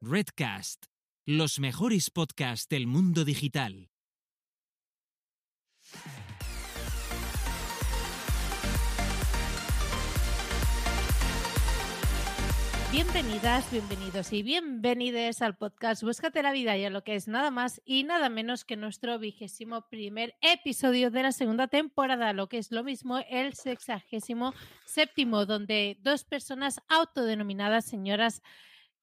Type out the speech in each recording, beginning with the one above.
Redcast, los mejores podcasts del mundo digital. Bienvenidas, bienvenidos y bienvenides al podcast Búscate la vida y a lo que es nada más y nada menos que nuestro vigésimo primer episodio de la segunda temporada, lo que es lo mismo el sexagésimo séptimo, donde dos personas autodenominadas señoras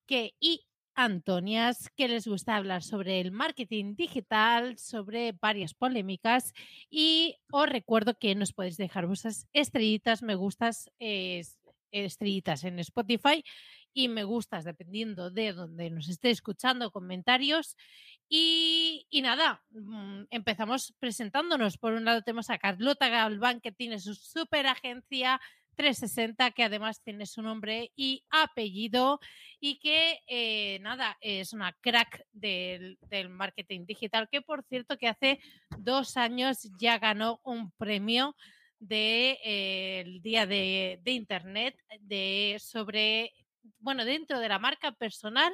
que y Antonias, que les gusta hablar sobre el marketing digital, sobre varias polémicas y os recuerdo que nos podéis dejar vuestras estrellitas, me gustas, estrellitas en Spotify y me gustas dependiendo de donde nos esté escuchando, comentarios. Y, y, nada, mm, empezamos presentándonos. Por un lado tenemos a Carlota Galván, que tiene su super agencia 360, que además tiene su nombre y apellido y que, eh, nada, es una crack del, del, marketing digital, que por cierto que hace dos años ya ganó un premio del de, eh, Día de, de, Internet de, sobre, bueno, dentro de la marca personal,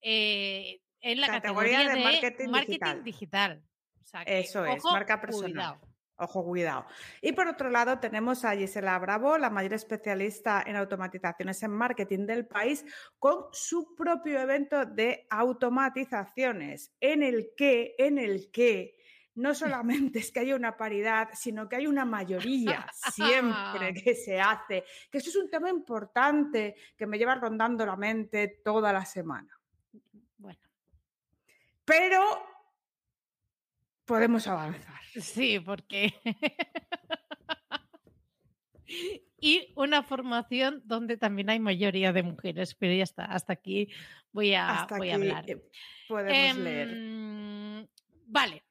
eh, en la categoría, categoría de, de, marketing, marketing digital. digital. O sea, que, Eso es, marca personal. Cuidado. Ojo, cuidado. Y por otro lado, tenemos a Gisela Bravo, la mayor especialista en automatizaciones en marketing del país, con su propio evento de automatizaciones, en el que, en el que no solamente es que haya una paridad, sino que hay una mayoría siempre que se hace. Que eso es un tema importante que me lleva rondando la mente toda la semana. Bueno. Pero podemos avanzar. Sí, porque... y una formación donde también hay mayoría de mujeres, pero ya está, hasta aquí voy a, hasta voy a hablar. Podemos eh, leer. Vale,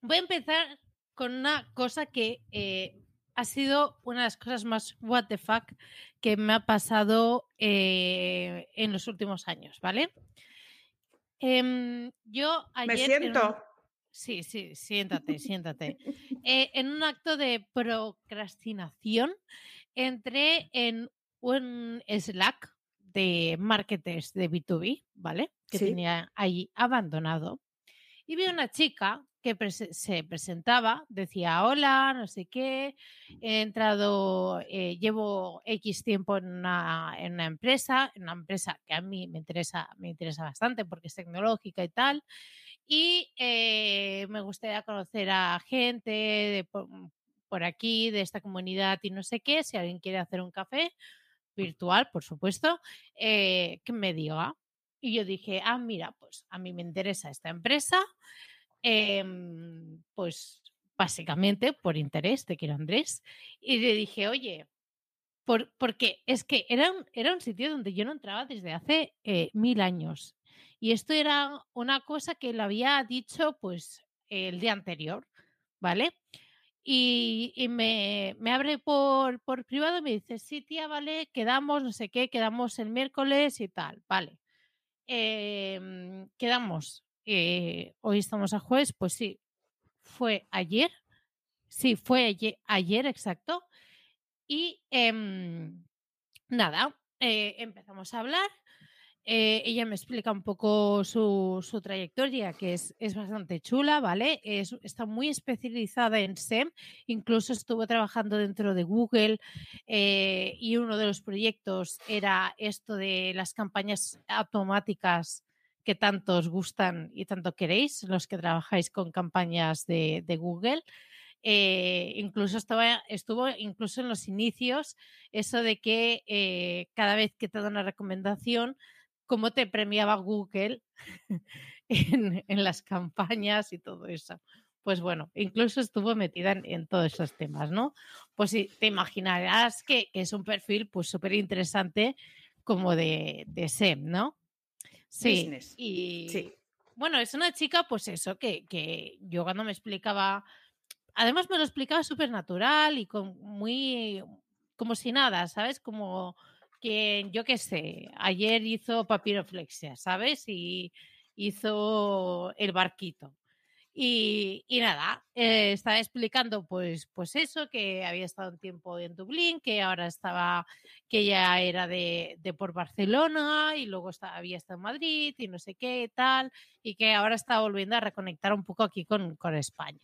voy a empezar con una cosa que eh, ha sido una de las cosas más what the fuck que me ha pasado eh, en los últimos años, ¿vale? Eh, yo ayer... Me siento... Sí, sí, siéntate, siéntate. Eh, en un acto de procrastinación, entré en un Slack de marketers de B2B, ¿vale? Que sí. tenía ahí abandonado. Y vi una chica que se presentaba, decía hola, no sé qué, he entrado, eh, llevo X tiempo en una, en una, empresa, en una empresa que a mí me interesa, me interesa bastante porque es tecnológica y tal, y eh, me gustaría conocer a gente de por, aquí, de esta comunidad y no sé qué, si alguien quiere hacer un café virtual, por supuesto, eh, que me diga. Y yo dije, ah, mira, pues a mí me interesa esta empresa, eh, pues básicamente por interés, te quiero Andrés. Y le dije, oye, por, porque es que era un, era un sitio donde yo no entraba desde hace eh, mil años. Y esto era una cosa que lo había dicho pues el día anterior, ¿vale? Y, me, abre por, por privado y me dice, sí, tía, vale, quedamos, no sé qué, quedamos el miércoles y tal, vale. Eh, quedamos, eh, hoy estamos a jueves, pues sí, fue ayer, sí, fue ayer, ayer exacto. Y eh, nada, eh, empezamos a hablar eh, ella me explica un poco su, trayectoria, que es, es, bastante chula, ¿vale? Es, está muy especializada en SEM, incluso estuvo trabajando dentro de Google eh, y uno de los proyectos era esto de las campañas automáticas que tanto os gustan y tanto queréis, los que trabajáis con campañas de, Google. Eh, incluso estaba, estuvo incluso en los inicios eso de que cada vez que te da una recomendación cómo te premiaba Google en, en, las campañas y todo eso. Pues bueno, incluso estuvo metida en, en todos esos temas, ¿no? Pues sí, te imaginarás que, que es un perfil pues súper interesante como de, de SEM, ¿no? Sí, Business. y sí. bueno, es una chica, pues eso, que, que yo cuando me explicaba, además me lo explicaba súper natural y con muy, como si nada, ¿sabes? Como que yo qué sé, ayer hizo papiroflexia, ¿sabes? Y hizo el barquito. Y, nada, eh, estaba explicando pues, pues eso, que había estado un tiempo en Dublín, que ahora estaba, que ya era de, por Barcelona y luego había estado en Madrid y no sé qué tal, y que ahora está volviendo a reconectar un poco aquí con, España.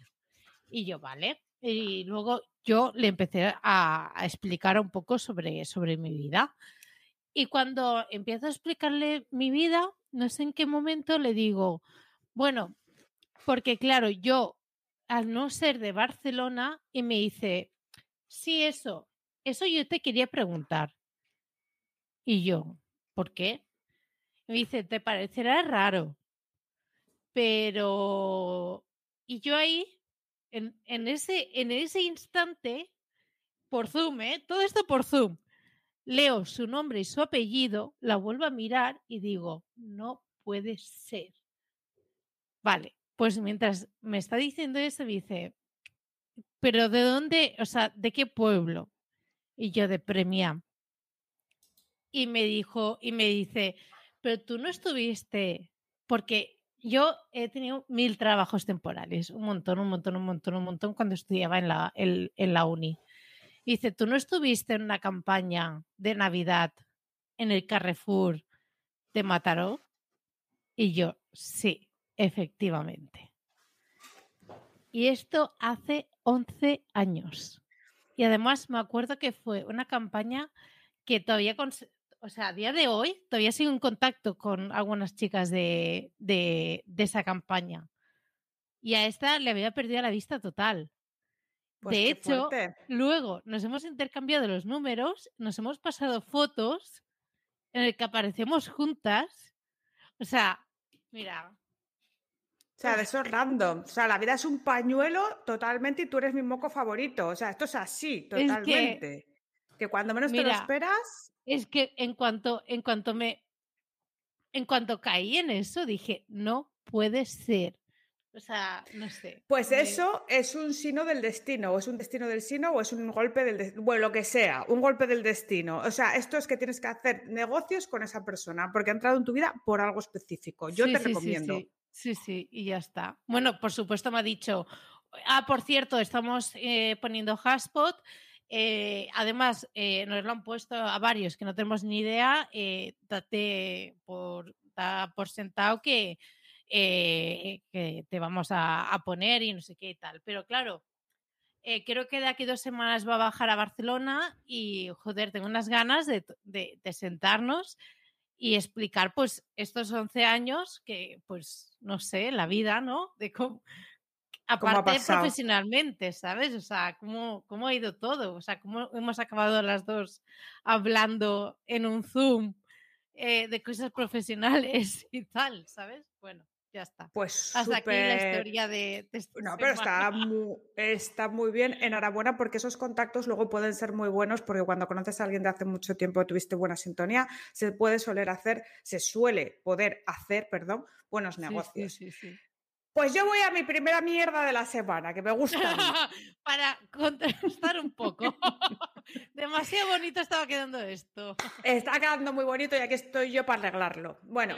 Y yo, vale. Y luego yo le empecé a, explicar un poco sobre, sobre mi vida. Y cuando empiezo a explicarle mi vida, no sé en qué momento le digo, bueno, porque claro, yo, al no ser de Barcelona, y me dice, sí, eso, eso yo te quería preguntar. Y yo, ¿por qué? me dice, te parecerá raro, pero... Y yo ahí, en, ese, en ese instante, por Zoom, ¿eh? todo esto por Zoom, leo su nombre y su apellido, la vuelvo a mirar y digo, no puede ser. Vale, pues mientras me está diciendo eso, dice, pero ¿de dónde, o sea, de qué pueblo? Y yo de Premia. Y me dijo, y me dice, pero tú no estuviste, porque yo he tenido mil trabajos temporales, un montón, un montón, un montón, un montón cuando estudiaba en la, en, la uni. Dice, ¿tú no estuviste en una campaña de Navidad en el Carrefour de Mataró? Y yo, sí. Efectivamente. Y esto hace 11 años. Y además me acuerdo que fue una campaña que todavía, o sea, a día de hoy todavía sigo en contacto con algunas chicas de, de, esa campaña. Y a esta le había perdido la vista total. Pues de hecho, luego nos hemos intercambiado los números, nos hemos pasado fotos en el que aparecemos juntas. O sea, mira, o sea, de eso es random. O sea, la vida es un pañuelo totalmente y tú eres mi moco favorito. O sea, esto es así, totalmente. que, cuando menos te lo esperas. Es que en cuanto, en cuanto me. En cuanto caí en eso, dije, no puede ser. O sea, no sé. Pues eso es un sino del destino, o es un destino del sino, o es un golpe del destino, bueno, lo que sea, un golpe del destino. O sea, esto es que tienes que hacer negocios con esa persona, porque ha entrado en tu vida por algo específico. Yo te recomiendo. Sí, sí, y ya está. Bueno, por supuesto me ha dicho, ah, por cierto, estamos eh, poniendo Hashpot. Eh, además, eh, nos lo han puesto a varios que no tenemos ni idea. date por, sentado que, que te vamos a, poner y no sé qué y tal. Pero claro, creo que de aquí dos semanas va a bajar a Barcelona y, joder, tengo unas ganas de, sentarnos y explicar pues estos 11 años que pues no sé, la vida, ¿no? Aparte profesionalmente, ¿sabes? O sea, cómo, cómo ha ido todo, o sea, cómo hemos acabado las dos hablando en un Zoom eh, de cosas profesionales y tal, ¿sabes? Bueno ya está. Pues hasta aquí la historia de, No, pero está muy, está muy bien. Enhorabuena porque esos contactos luego pueden ser muy buenos porque cuando conoces a alguien de hace mucho tiempo tuviste buena sintonía, se puede soler hacer, se suele poder hacer, perdón, buenos negocios. Sí, sí, sí, pues yo voy a mi primera mierda de la semana, que me gusta. Para contrastar un poco. Demasiado bonito estaba quedando esto. Está quedando muy bonito y aquí estoy yo para arreglarlo. Bueno,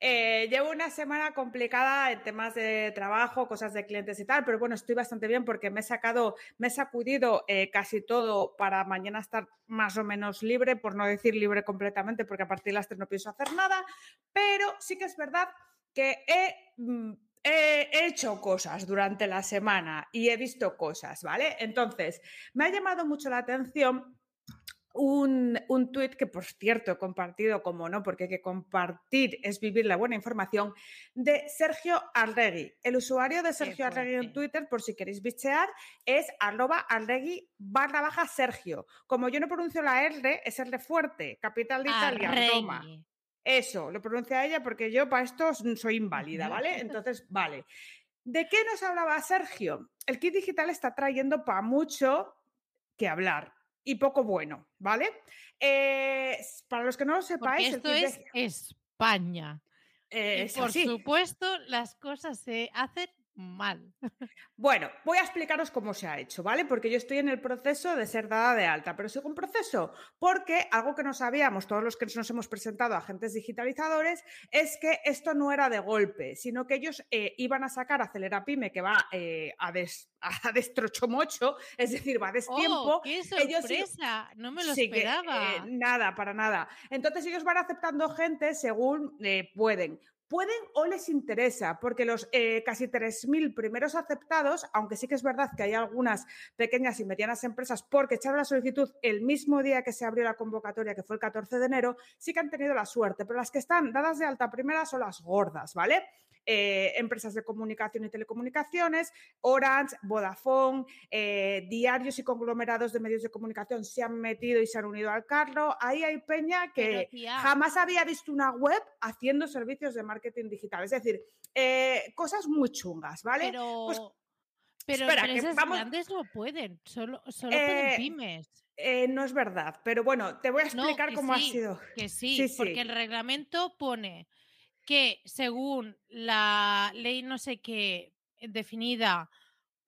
eh, llevo una semana complicada en temas de trabajo, cosas de clientes y tal, pero bueno, estoy bastante bien porque me he sacado, me he sacudido eh, casi todo para mañana estar más o menos libre, por no decir libre completamente, porque a partir de las tres no pienso hacer nada, pero sí que es verdad que he mm, he hecho cosas durante la semana y he visto cosas, ¿vale? Entonces, me ha llamado mucho la atención un, un tuit que, por cierto, he compartido, como no, porque hay que compartir es vivir la buena información, de Sergio Arregui. El usuario de Sergio Arregui en Twitter, por si queréis bichear, es arroba arregui barra baja Sergio. Como yo no pronuncio la R, es R fuerte, capital de Italia, Roma. Eso, lo pronuncia ella porque yo para esto soy inválida, ¿vale? Entonces, vale. ¿De qué nos hablaba Sergio? El kit digital está trayendo para mucho que hablar y poco bueno, ¿vale? Eh, para los que no lo sepáis, esto es España. por supuesto, las cosas se hacen mal. Bueno, voy a explicaros cómo se ha hecho, ¿vale? Porque yo estoy en el proceso de ser dada de alta, pero sigo un proceso porque algo que no sabíamos todos los que nos hemos presentado a agentes digitalizadores es que esto no era de golpe, sino que ellos eh, iban a sacar Acelera Pyme, que va eh, a, des, a destrochomocho, es decir, va a destiempo. ¡Oh, qué sorpresa! no me lo esperaba. Eh, nada, para nada. Entonces ellos van aceptando gente según pueden pueden o les interesa, porque los eh, casi 3.000 primeros aceptados, aunque sí que es verdad que hay algunas pequeñas y medianas empresas porque echaron la solicitud el mismo día que se abrió la convocatoria, que fue el 14 de enero, sí que han tenido la suerte, pero las que están dadas de alta primera son las gordas, ¿vale? Eh, empresas de comunicación y telecomunicaciones, Orange, Vodafone, eh, diarios y conglomerados de medios de comunicación se han metido y se han unido al carro. Ahí hay peña que jamás había visto una web haciendo servicios de marketing digital. Es decir, eh, cosas muy chungas, ¿vale? Pero... Pues pero empresas grandes no pueden, solo, solo pueden pymes. no es verdad, pero bueno, te voy a explicar cómo ha sido. Que sí, porque el reglamento pone que según la ley no sé qué definida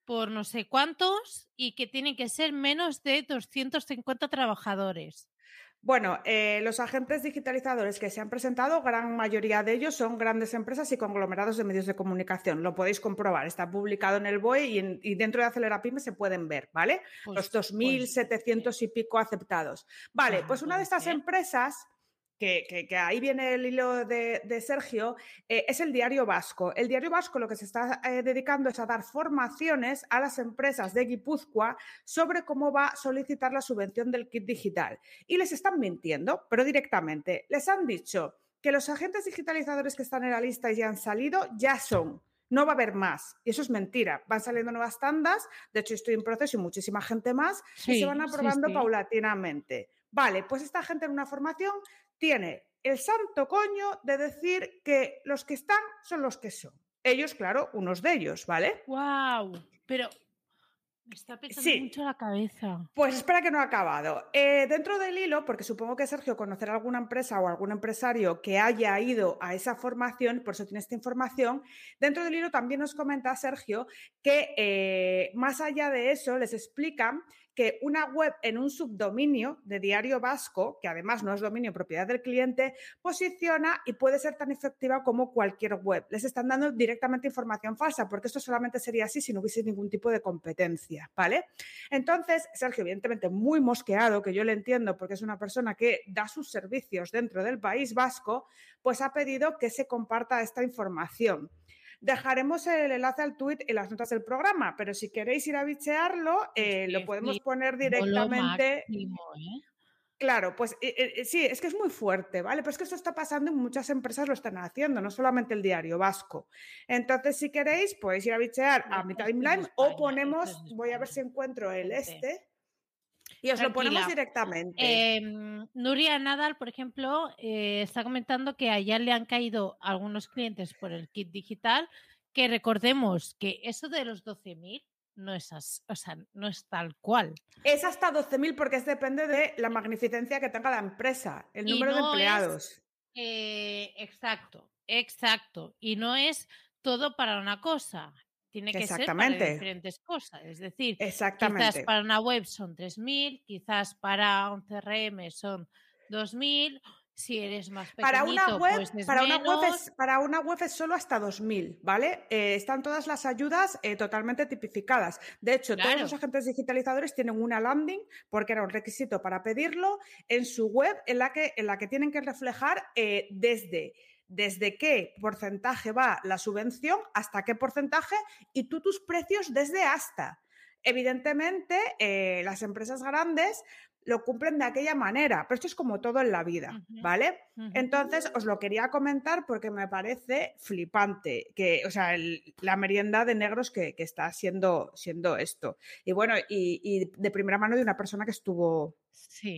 por no sé cuántos y que tienen que ser menos de 250 trabajadores. Bueno, eh, los agentes digitalizadores que se han presentado, gran mayoría de ellos son grandes empresas y conglomerados de medios de comunicación. Lo podéis comprobar, está publicado en el BOE y, dentro de Acelerapyme se pueden ver, ¿vale? Los 2.700 pues y pico aceptados. Vale, pues una de estas empresas que, ahí viene el hilo de, Sergio, eh, es el Diario Vasco. El Diario Vasco lo que se está eh, dedicando es a dar formaciones a las empresas de Guipúzcoa sobre cómo va a solicitar la subvención del kit digital. Y les están mintiendo, pero directamente. Les han dicho que los agentes digitalizadores que están en la lista y ya han salido ya son. No va a haber más. Y eso es mentira. Van saliendo nuevas tandas. De hecho, estoy en proceso y muchísima gente más. y se van aprobando paulatinamente. Vale, pues esta gente en una formación tiene el santo coño de decir que los que están son los que son. Ellos, claro, unos de ellos, ¿vale? ¡Wow! Pero me está pensando mucho la cabeza. Pues espera que no ha acabado. Eh, dentro del hilo, porque supongo que Sergio conocerá alguna empresa o algún empresario que haya ido a esa formación, por eso tiene esta información, dentro del hilo también nos comenta Sergio que eh, más allá de eso les explican que una web en un subdominio de diario vasco, que además no es dominio propiedad del cliente, posiciona y puede ser tan efectiva como cualquier web. Les están dando directamente información falsa, porque esto solamente sería así si no hubiese ningún tipo de competencia, ¿vale? Entonces, Sergio, evidentemente muy mosqueado, que yo le entiendo porque es una persona que da sus servicios dentro del país vasco, pues ha pedido que se comparta esta información. Dejaremos el enlace al tweet en las notas del programa, pero si queréis ir a bichearlo, eh, lo podemos poner directamente. ¿eh? Claro, pues eh, sí, es que es muy fuerte, ¿vale? Pero es que esto está pasando y muchas empresas lo están haciendo, no solamente el diario vasco. Entonces, si queréis, podéis ir a bichear a mi timeline o ponemos, voy a ver si encuentro el este. Y os lo ponemos directamente. Em, Nuria Nadal, por ejemplo, eh, está comentando que allá le han caído algunos clientes por el kit digital, que recordemos que eso de los 12.000 no es, o sea, no es tal cual. Es hasta 12.000 porque es, depende de la magnificencia que tenga la empresa, el número de empleados. Eh, exacto, exacto. Y no es todo para una cosa. Tiene que ser para diferentes cosas. Es decir, quizás para una web son 3.000, quizás para un CRM son 2.000. Si eres más para una web, pues para una web es para una web es solo hasta 2000, ¿vale? Eh, están todas las ayudas eh, totalmente tipificadas. De hecho, todos los agentes digitalizadores tienen una landing porque era un requisito para pedirlo en su web en la que en la que tienen que reflejar eh, desde desde qué porcentaje va la subvención hasta qué porcentaje y tú tus precios desde hasta. Evidentemente, eh, las empresas grandes lo cumplen de aquella manera, pero esto es como todo en la vida, ¿vale? Entonces, os lo quería comentar porque me parece flipante, que, o sea, la merienda de negros que, está siendo, siendo esto. Y bueno, y, de primera mano de una persona que estuvo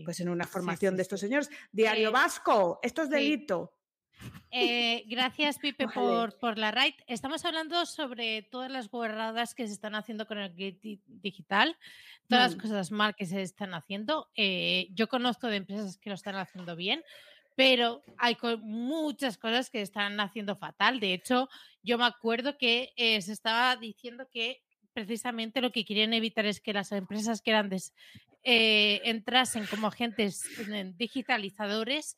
pues en una formación de estos señores. Diario Vasco, esto es delito. Eh, gracias, Pipe, por, por, la raid. Estamos hablando sobre todas las guardadas que se están haciendo con el gate digital, todas las cosas mal que se están haciendo. Eh, yo conozco de empresas que lo están haciendo bien, pero hay muchas cosas que están haciendo fatal. De hecho, yo me acuerdo que eh, se estaba diciendo que precisamente lo que querían evitar es que las empresas grandes eh, entrasen como agentes digitalizadores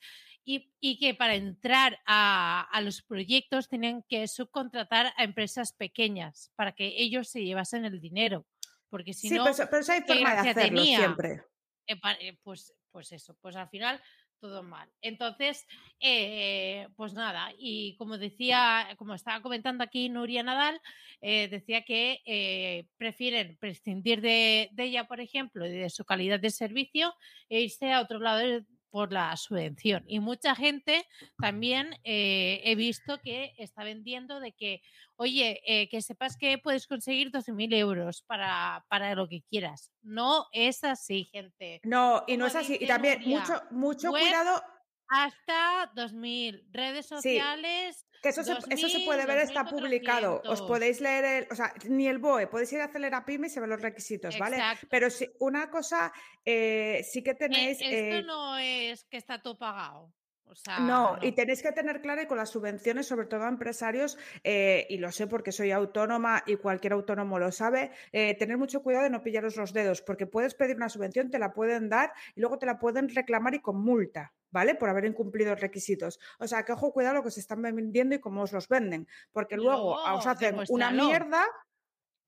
y, que para entrar a, los proyectos tenían que subcontratar a empresas pequeñas para que ellos se llevasen el dinero. Porque si no, pero, pero hay forma de hacerlo siempre. Eh, eh, pues, pues eso, pues al final todo mal. Entonces, eh, pues nada, y como decía, como estaba comentando aquí Nuria Nadal, decía que prefieren prescindir de, de, ella, por ejemplo, y de su calidad de servicio e irse a otro lado por la subvención. Y mucha gente también eh, he visto que está vendiendo de que, oye, eh, que sepas que puedes conseguir 12.000 euros para, para lo que quieras. No es así, gente. No, y no es así. Y también mucho, mucho cuidado hasta 2000. Redes sociales. que eso, se, eso se puede ver, está publicado. Os podéis leer, el, o sea, ni el BOE, podéis ir a Acelera Pyme y se ven los requisitos, ¿vale? Pero si, una cosa eh, sí que tenéis. esto eh no es que está todo pagado. No, y tenéis que tener claro y con las subvenciones, sobre todo a empresarios, eh, y lo sé porque soy autónoma y cualquier autónomo lo sabe, tener mucho cuidado de no pillaros los dedos, porque puedes pedir una subvención, te la pueden dar y luego te la pueden reclamar y con multa. ¿vale? Por haber incumplido requisitos. O sea, que ojo, cuidado lo que se están vendiendo y cómo os los venden, porque luego os hacen una mierda.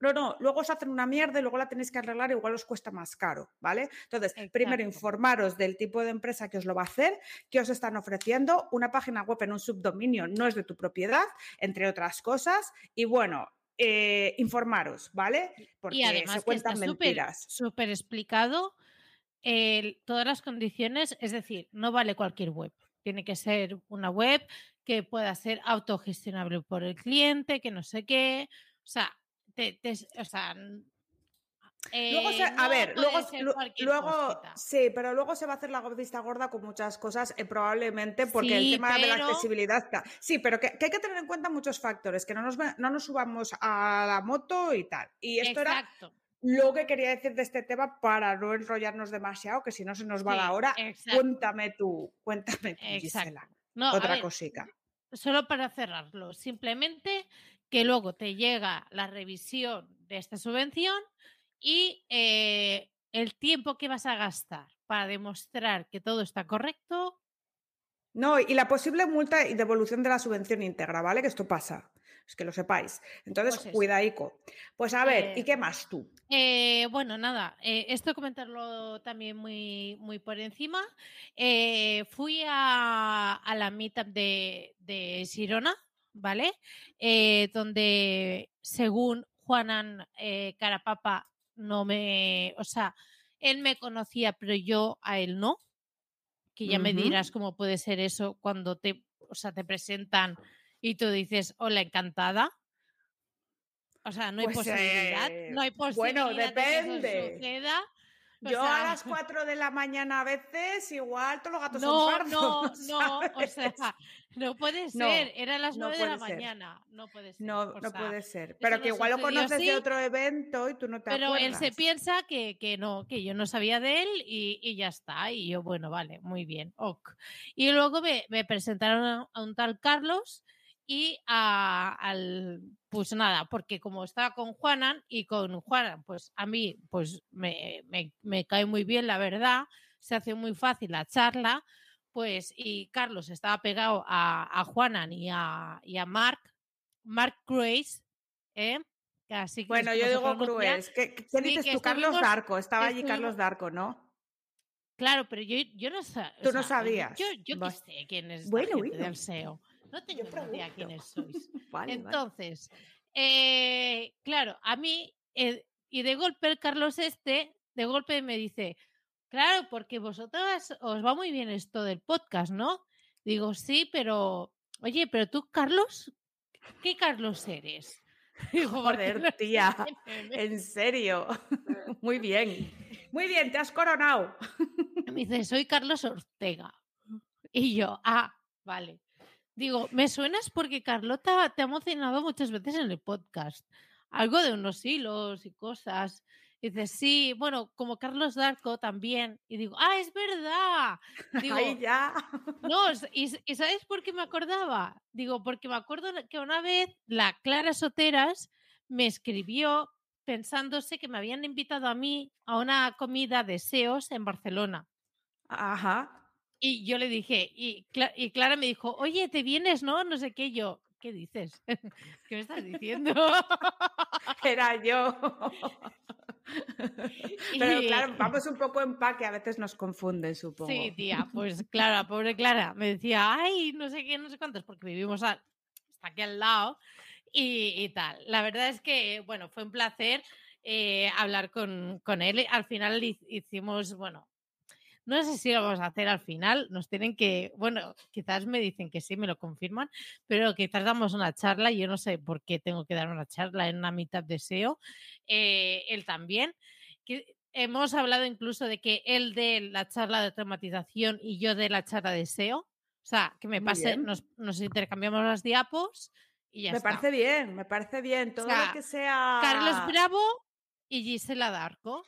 No, no, luego os hacen una mierda y luego la tenéis que arreglar, igual os cuesta más caro, ¿vale? Entonces, primero informaros del tipo de empresa que os lo va a hacer, que os están ofreciendo, una página web en un subdominio no es de tu propiedad, entre otras cosas, y bueno, eh, informaros, ¿vale? Porque y además se cuentan mentiras. Súper explicado todas las condiciones, es decir, no vale cualquier web. Tiene que ser una web que pueda ser autogestionable por el cliente, que no sé qué. O sea, o sea luego a ver, luego, luego sí, pero luego se va a hacer la vista gorda con muchas cosas, eh, probablemente porque el tema de la accesibilidad está. Sí, pero que, hay que tener en cuenta muchos factores, que no nos, no nos subamos a la moto y tal. Y esto Exacto. era lo que quería decir de este tema para no enrollarnos demasiado, que si no se nos va la hora, cuéntame tú, cuéntame tú, Gisela. Otra cosita. Solo para cerrarlo, simplemente que luego te llega la revisión de esta subvención y eh, el tiempo que vas a gastar para demostrar que todo está correcto. No, y la posible multa y devolución de la subvención íntegra, ¿vale? Que esto pasa que lo sepáis. Entonces, pues cuidaico. Pues a ver, ¿y qué más tú? Eh, bueno, nada, eh, esto comentarlo también muy, muy por encima. Eh, fui a, la meetup de, de Sirona, ¿vale? donde según Juanan Carapapa no me, o sea, él me conocía, pero yo a él no. Que ya me dirás cómo puede ser eso cuando te, o sea, te presentan y tú dices, hola, encantada. O sea, no hay pues, posibilidad. no hay posibilidad. Bueno, depende. Yo a las 4 de la mañana a veces, igual todos los gatos no, son pardos. No, no, o sea, no puede ser. Era a las 9 de la mañana. No puede ser. No, no puede ser. Pero que igual lo conoces de otro evento y tú no te Pero él se piensa que, que, no, que yo no sabía de él y, y, ya está. Y yo, bueno, vale, muy bien, ok. Y luego me, me presentaron a un tal Carlos y al, pues nada, porque como estaba con Juanan y con Juanan, pues a mí pues me, me, cae muy bien, la verdad, se hace muy fácil la charla, pues y Carlos estaba pegado a, a Juanan y a, y a Mark, Mark Grace, ¿eh? Así bueno, yo digo Crues. ¿Qué, dices tú? Carlos Darco, estaba allí Carlos Darco, ¿no? Claro, pero yo, yo no sabía. Tú no sabías. Yo, yo qué sé quién es bueno, bueno. del SEO. No tengo idea quiénes sois. Entonces, eh, claro, a mí, eh, y de golpe el Carlos este, de golpe me dice, claro, porque vosotras os va muy bien esto del podcast, ¿no? Digo, sí, pero, oye, pero tú, Carlos, ¿qué Carlos eres? Digo, Joder, tía, en serio. Muy bien. Muy bien, te has coronado. Me dice, soy Carlos Ortega. Y yo, ah, vale. Digo, me suenas porque Carlota te ha emocionado muchas veces en el podcast. Algo de unos hilos y cosas. Y dice, sí, bueno, como Carlos Darco también. Y digo, ah, es verdad. Digo, Ahí ya. no, y, y, ¿sabes por qué me acordaba? Digo, porque me acuerdo que una vez la Clara Soteras me escribió pensándose que me habían invitado a mí a una comida de SEOs en Barcelona. Ajá. Y yo le dije, y, y Clara me dijo, oye, ¿te vienes, no? No sé qué. Yo, ¿qué dices? ¿Qué me estás diciendo? Era yo. Pero claro, vamos un poco en pa que a veces nos confunden, supongo. Sí, tía, pues Clara, pobre Clara, me decía, ay, no sé qué, no sé cuántos, porque vivimos hasta aquí al lado y, tal. La verdad es que, bueno, fue un placer eh, hablar con, con él. Al final hicimos, bueno, no sé si lo vamos a hacer al final, nos tienen que, bueno, quizás me dicen que sí, me lo confirman, pero quizás damos una charla, yo no sé por qué tengo que dar una charla en una mitad de SEO, eh, él también. Que hemos hablado incluso de que él de la charla de automatización y yo de la charla de SEO, o sea, que me pase, nos, intercambiamos las diapos y ya me está. Me parece bien, me parece bien. Todo lo que sea. Carlos Bravo y Gisela Darco.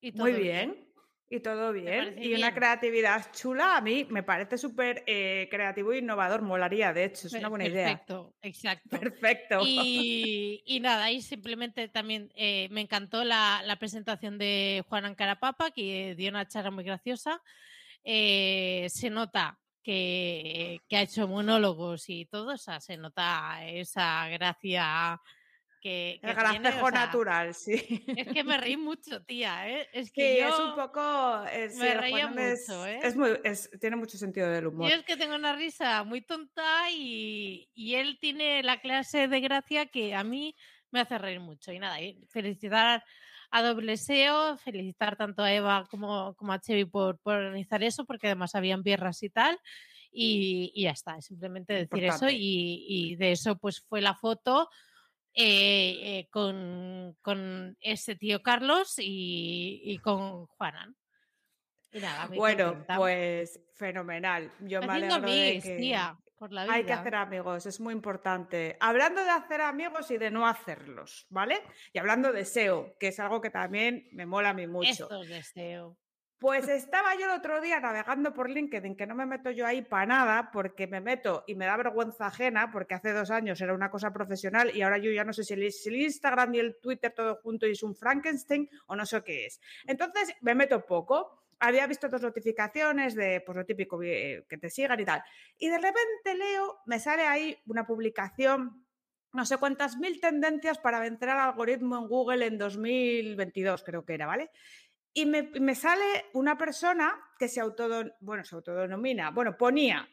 Y Muy bien. Y todo bien. Y una creatividad chula, a mí me parece súper eh, creativo e innovador. Molaría, de hecho, es una buena idea. Perfecto, exacto. Perfecto. Y, nada, y simplemente también eh, me encantó la, presentación de Juan Ancarapapa, que dio una charla muy graciosa. Eh, se nota que, que, ha hecho monólogos y todo, o sea, se nota esa gracia que, el gracejo natural, sí. Es que me reí mucho, tía, ¿eh? Es que es un poco... Eh, me reía mucho, ¿eh? Es muy, tiene mucho sentido del humor. Yo es que tengo una risa muy tonta y, él tiene la clase de gracia que a mí me hace reír mucho. Y nada, felicitar a Doble SEO, felicitar tanto a Eva como, como a Chevy por, por organizar eso, porque además habían pierras y tal. Y, ya está, simplemente decir eso y, y, de eso pues fue la foto eh, eh, con, con, ese tío Carlos y, con Juanan. bueno, pues fenomenal. Yo me alegro de que... por la vida. Hay que hacer amigos, es muy importante. Hablando de hacer amigos y de no hacerlos, ¿vale? Y hablando de SEO, que es algo que también me mola a mí mucho. Esto de SEO. Pues estaba yo el otro día navegando por LinkedIn, que no me meto yo ahí para nada, porque me meto y me da vergüenza ajena, porque hace dos años era una cosa profesional y ahora yo ya no sé si el, Instagram y el Twitter todo junto es un Frankenstein o no sé qué es. Entonces me meto poco. Había visto dos notificaciones de pues, lo típico que te sigan y tal. Y de repente leo, me sale ahí una publicación no sé cuántas mil tendencias para vencer al algoritmo en Google en 2022, creo que era, ¿vale? Y me, sale una persona que se, bueno, se autodenomina, bueno, ponía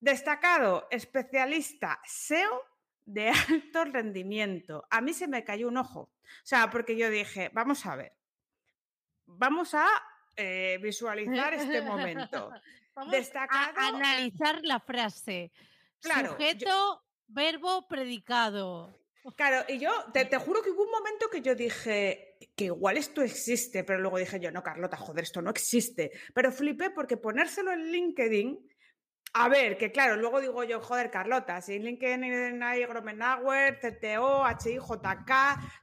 destacado especialista SEO de alto rendimiento. A mí se me cayó un ojo. O sea, porque yo dije, vamos a ver, vamos a eh, visualizar este momento. Vamos destacado, a analizar la frase. Claro, Sujeto, verbo, predicado. Claro, y yo te, juro que hubo un momento que yo dije que igual esto existe, pero luego dije yo, no, Carlota, joder, esto no existe. Pero flipé porque ponérselo en LinkedIn, a ver, que claro, luego digo yo, joder, Carlota, si en LinkedIn hay Gromenauer, CTO, HIJK,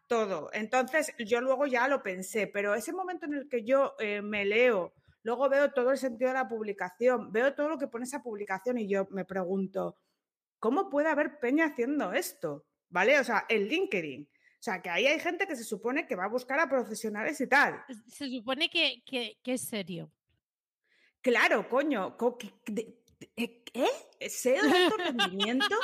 todo. Entonces yo luego ya lo pensé, pero ese momento en el que yo eh, me leo, luego veo todo el sentido de la publicación, veo todo lo que pone esa publicación y yo me pregunto, ¿cómo puede haber peña haciendo esto? ¿Vale? O sea, el LinkedIn. O sea, que ahí hay gente que se supone que va a buscar a profesionales y tal. Se supone que, es serio. Claro, coño. ¿Eh? ¿Eh? ¿SEO de alto rendimiento?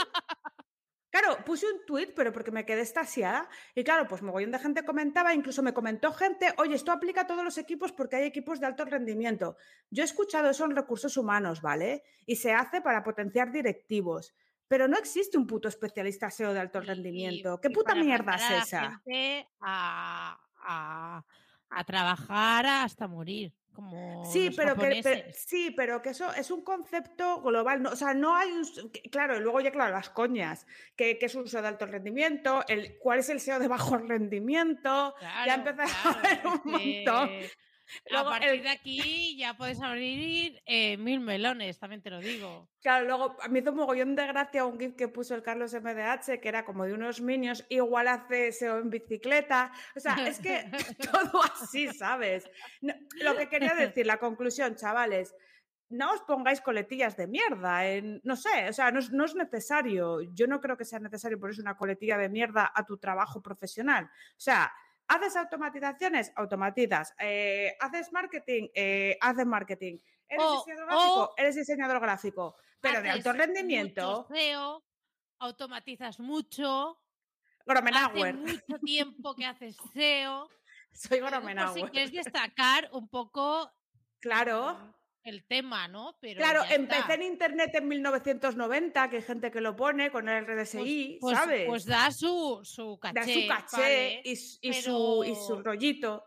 Claro, puse un tweet, pero porque me quedé estasiada. Y claro, pues mogollón de gente comentaba, incluso me comentó gente, oye, esto aplica a todos los equipos porque hay equipos de alto rendimiento. Yo he escuchado eso en recursos humanos, ¿vale? Y se hace para potenciar directivos. Pero no existe un puto especialista SEO de alto rendimiento. ¿Qué puta mierda es esa? A, a, a, trabajar hasta morir. Como sí, pero que, sí, pero que eso es un concepto global. No, o sea, no hay un. Claro, y luego ya, claro, las coñas. ¿Qué, es un SEO de alto rendimiento? El, ¿Cuál es el SEO de bajo rendimiento? ya empezó a haber un montón. A partir de aquí ya puedes abrir eh, mil melones, también te lo digo. Claro, luego me hizo un mogollón de gracia un GIF que puso el Carlos MDH, que era como de unos minions, igual hace SEO en bicicleta. O sea, es que todo así, ¿sabes? lo que quería decir, la conclusión, chavales, no os pongáis coletillas de mierda. no sé, o sea, no es, no es, necesario. Yo no creo que sea necesario ponerse una coletilla de mierda a tu trabajo profesional. O sea, ¿Haces automatizaciones? Automatizas. Eh, ¿Haces marketing? Eh, haces marketing. ¿Eres diseñador gráfico? Eres diseñador gráfico. Pero de alto rendimiento. SEO, automatizas mucho. Gromenauer. Hace mucho tiempo que haces SEO. Soy Gromenauer. si quieres destacar un poco. Claro el tema, ¿no? Pero claro, empecé en internet en 1990, que hay gente que lo pone con el RDSI, pues, pues, ¿sabes? Pues da su, su caché. Da su caché y, su, y su rollito.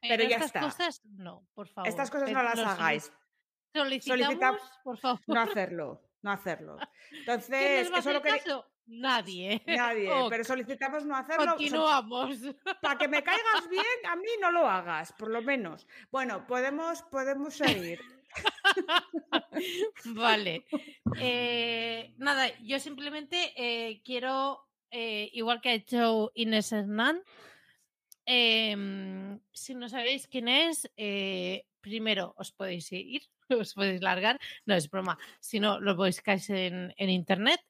Pero, ya estas cosas no, por favor. Estas cosas no las hagáis. Solicitamos, por favor. No hacerlo, no hacerlo. Entonces, eso es lo que. Nadie. Nadie, pero solicitamos no hacerlo. Continuamos. Para que me caigas bien, a mí no lo hagas, por lo menos. Bueno, podemos, podemos seguir. vale. Eh, nada, yo simplemente eh, quiero, eh, igual que ha hecho Inés Hernán, em, si no sabéis quién es, primero os podéis ir, os podéis largar, no es broma, si no lo buscáis en, en internet.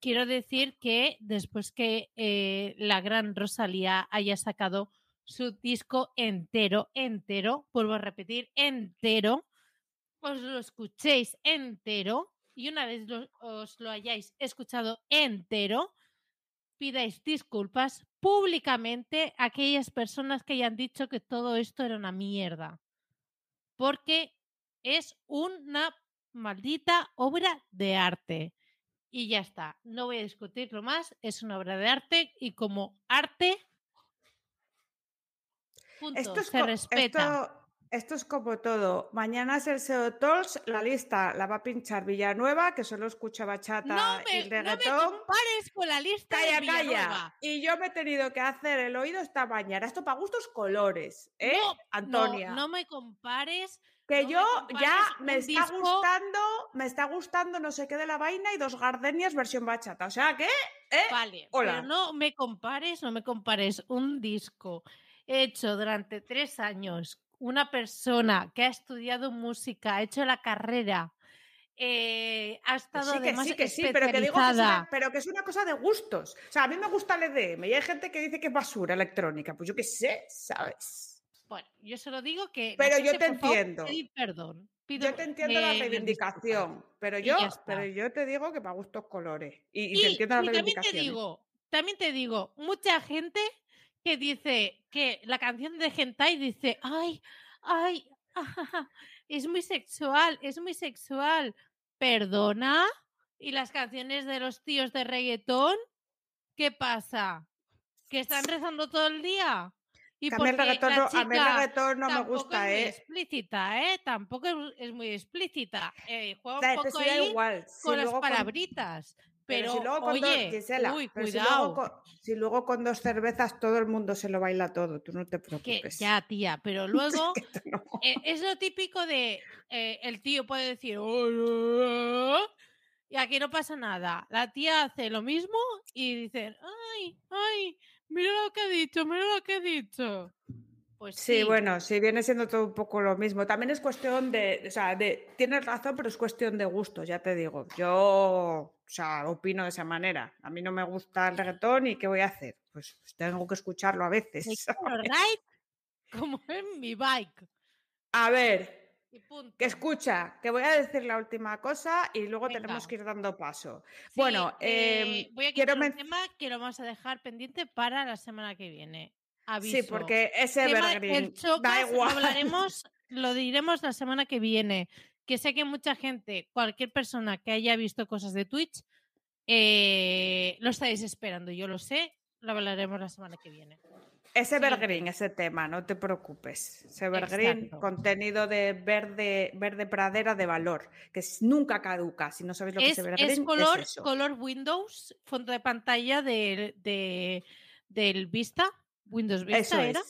quiero decir que después que la gran Rosalía haya sacado su disco entero, entero, vuelvo a repetir, entero, os lo escuchéis entero y una vez os lo hayáis escuchado entero, pidáis disculpas públicamente a aquellas personas que hayan dicho que todo esto era una mierda. Porque es una maldita obra de arte. Y ya está, no voy a discutirlo más, es una obra de arte y como arte esto es se respeta. Esto, es como todo. Mañana es el SEO Talks, la lista la va a pinchar Villanueva, que solo escucha bachata y reggaetón. No me compares con la lista calla, de Villanueva. Calla. Y yo me he tenido que hacer el oído esta mañana. Esto para gustos colores, ¿eh, Antonia? No, me compares que yo ya me está gustando, me está gustando no sé qué de la vaina y dos gardenias versión bachata. O sea, ¿qué? ¿Eh? Vale, Hola. no me compares, no me compares un disco hecho durante tres años una persona que ha estudiado música, ha hecho la carrera, eh, ha estado sí, que sí, que sí, pero que digo que es, una, pero que es una cosa de gustos. O sea, a mí me gusta el EDM y hay gente que dice que es basura electrónica. Pues yo qué sé, ¿sabes? Bueno, yo solo digo que. Pero yo te entiendo. perdón. yo te entiendo la reivindicación, pero yo, pero yo te digo que para gustos colores. Y, te entiendo la reivindicación. También te digo, también te digo, mucha gente que dice que la canción de Gentai dice, ay, ay, es muy sexual, es muy sexual. Perdona. ¿Y las canciones de los tíos de reggaetón? ¿Qué pasa? ¿Que están rezando todo el día? Y a mí el reggaetón, no, a mí el reggaetón no me gusta, es ¿eh? Explícita, ¿eh? Tampoco es, muy explícita. Eh, juega un poco ahí igual. con las palabritas. Pero, si luego con dos, Si luego, con, dos cervezas todo el mundo se lo baila todo, tú no te preocupes. ya, tía, pero luego e, es lo típico de eh, el tío puede decir y aquí no pasa nada. La tía hace lo mismo y dice, ay, ay, mira lo que ha dicho, mira lo que ha dicho. Pues sí, bueno, sí, viene siendo todo un poco lo mismo. También es cuestión de, o sea, de, tienes razón, pero es cuestión de gusto, ya te digo. Yo, o sea, opino de esa manera. A mí no me gusta el reggaetón y ¿qué voy a hacer? Pues, pues tengo que escucharlo a veces. Como en mi bike. A ver, que escucha, que voy a decir la última cosa y luego tenemos que ir dando paso. bueno, eh, voy a quiero un tema que lo vamos a dejar pendiente para la semana que viene. Sí, porque ese Evergreen da igual. Lo hablaremos, lo diremos la semana que viene. Que sé que mucha gente, cualquier persona que haya visto cosas de Twitch, eh, lo estáis esperando. Yo lo sé, lo hablaremos la semana que viene. Es Evergreen ese tema, no te preocupes. Es Evergreen, contenido de verde, verde pradera de valor, que nunca caduca. Si no sabéis lo que es Evergreen, es color, color Windows, fondo de pantalla de, de, del Vista Windows Vista era.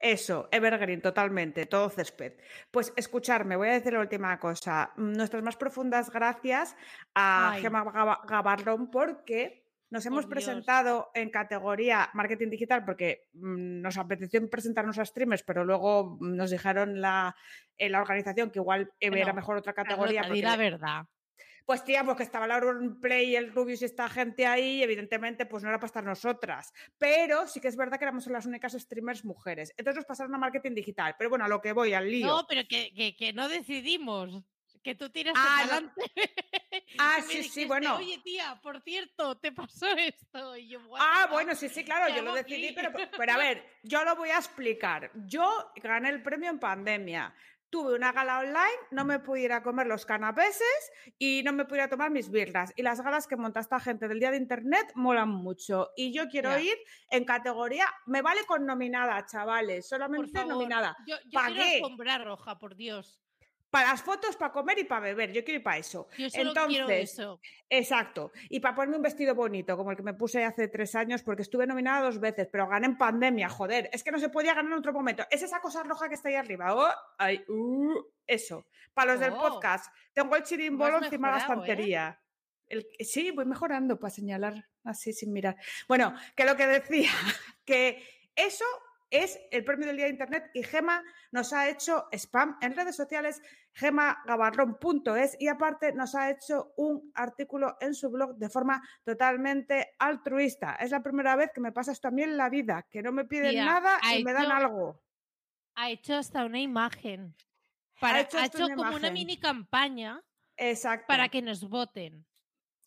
Eso, evergreen, totalmente, todo césped. Pues escucharme, voy a decir la última cosa. Nuestras más profundas gracias a Gemma Gabarrón porque nos hemos presentado en categoría marketing digital porque mm, nos apeteció presentarnos a streamers, pero luego nos dijeron la, en la organización que igual era mejor otra categoría. Carlota, la verdad pues digamos que estaba la Play, el Rubius y esta gente ahí, y evidentemente pues no era para estar nosotras. Pero sí que es verdad que éramos las únicas streamers mujeres. Entonces nos pasaron a marketing digital. Pero bueno, a lo que voy, al lío. No, pero que, que, no decidimos. Que tú tiras ah, adelante. Ah, sí, sí, bueno. Oye, tía, por cierto, te pasó esto. ah, bueno, sí, sí, claro, yo lo decidí, pero, pero a ver, yo lo voy a explicar. Yo gané el premio en pandemia tuve una gala online, no me pudiera comer los canapeses y no me pudiera tomar mis birras. Y las galas que monta esta gente del día de internet molan mucho. Y yo quiero ir en categoría, me vale con nominada, chavales, solamente nominada. Yo, yo quiero roja, por Dios para las fotos, para comer y para beber. Yo quiero ir para eso. Entonces, eso. Exacto. Y para ponerme un vestido bonito, como el que me puse hace tres años, porque estuve nominada dos veces, pero gané en pandemia, joder. Es que no se podía ganar en otro momento. Es esa cosa roja que está ahí arriba. Oh, ay, uh, eso. Para los del oh. podcast, tengo el chirimbolo encima de la ¿eh? estantería. sí, voy mejorando para señalar así sin mirar. Bueno, que lo que decía, que eso es el premio del Día de Internet y Gema nos ha hecho spam en redes sociales, gemagabarrón.es y aparte nos ha hecho un artículo en su blog de forma totalmente altruista. Es la primera vez que me pasa esto a mí en la vida, que no me piden nada y me dan algo. Ha hecho hasta una imagen. Para, ha hecho, como una mini campaña para que nos voten.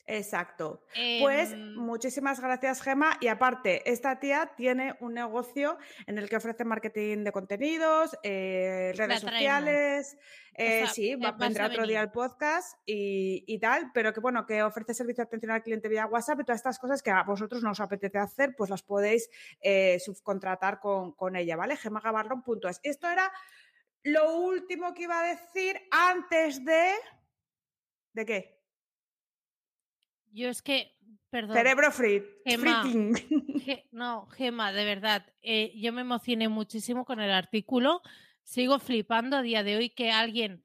Exacto. pues em, muchísimas gracias, Gema. Y aparte, esta tía tiene un negocio en el que ofrece marketing de contenidos, eh, redes sociales. Eh, sí, va, vendrá otro día al podcast y, tal, pero que bueno, que ofrece servicio de atención al cliente vía WhatsApp y todas estas cosas que a vosotros no os apetece hacer, pues las podéis eh, subcontratar con, con, ella, ¿vale? gemagabarron.es. Esto era lo último que iba a decir antes de. ¿De qué? Yo es que, perdón. Cerebro free. no, Gema, de verdad, eh, yo me emocioné muchísimo con el artículo. Sigo flipando a día de hoy que alguien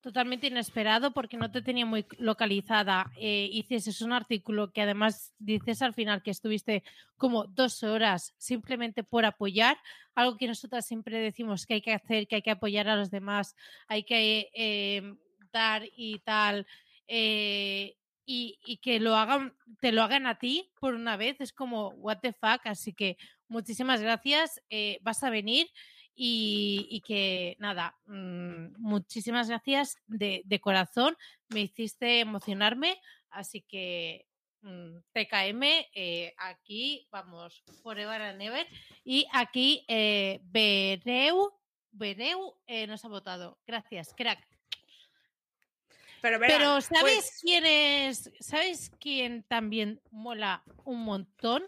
totalmente inesperado porque no te tenía muy localizada. Eh, hicieses un artículo que además dices al final que estuviste como dos horas simplemente por apoyar, algo que nosotras siempre decimos que hay que hacer, que hay que apoyar a los demás, hay que eh, dar y tal. Eh, y, que lo hagan, te lo hagan a ti por una vez, es como, what the fuck, así que muchísimas gracias, eh, vas a venir y, que nada, mm, muchísimas gracias de, corazón, me hiciste emocionarme, así que mm, TKM, eh, aquí vamos, forever and ever, y aquí eh, Bereu, Bereu nos ha votado, gracias, crack. Pero, ¿sabes pues quién es? ¿Sabes quién también mola un montón?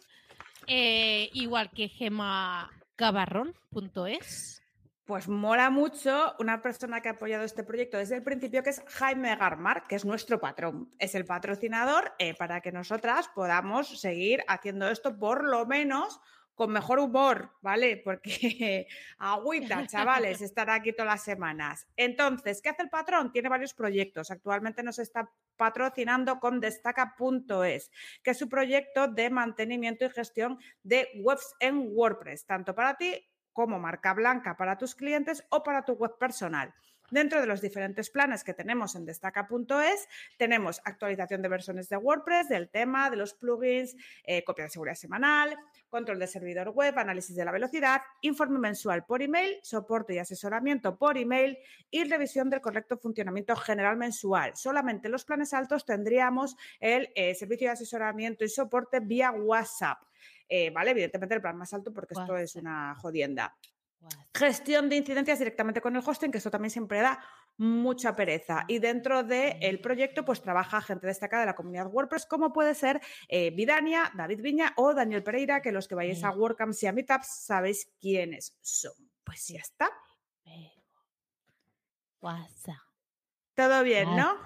Eh, igual que gemacabarrón.es. Pues mola mucho una persona que ha apoyado este proyecto desde el principio, que es Jaime Garmar, que es nuestro patrón. Es el patrocinador eh, para que nosotras podamos seguir haciendo esto por lo menos con mejor humor, ¿vale? Porque agüita, chavales, estar aquí todas las semanas. Entonces, ¿qué hace el patrón? Tiene varios proyectos. Actualmente nos está patrocinando con destaca.es, que es su proyecto de mantenimiento y gestión de webs en WordPress, tanto para ti como marca blanca para tus clientes o para tu web personal. Dentro de los diferentes planes que tenemos en destaca.es, tenemos actualización de versiones de WordPress, del tema, de los plugins, eh, copia de seguridad semanal, control de servidor web, análisis de la velocidad, informe mensual por email, soporte y asesoramiento por email y revisión del correcto funcionamiento general mensual. Solamente en los planes altos tendríamos el eh, servicio de asesoramiento y soporte vía WhatsApp. Eh, ¿Vale? Evidentemente el plan más alto porque esto es una jodienda. Gestión de incidencias directamente con el hosting, que esto también siempre da mucha pereza. Y dentro del proyecto, pues trabaja gente destacada de la comunidad WordPress, como puede ser eh, Vidania, David Viña o Daniel Pereira, que los que vayáis a WordCamps y a Meetups sabéis quiénes son. Pues ya está. Todo bien, ¿no?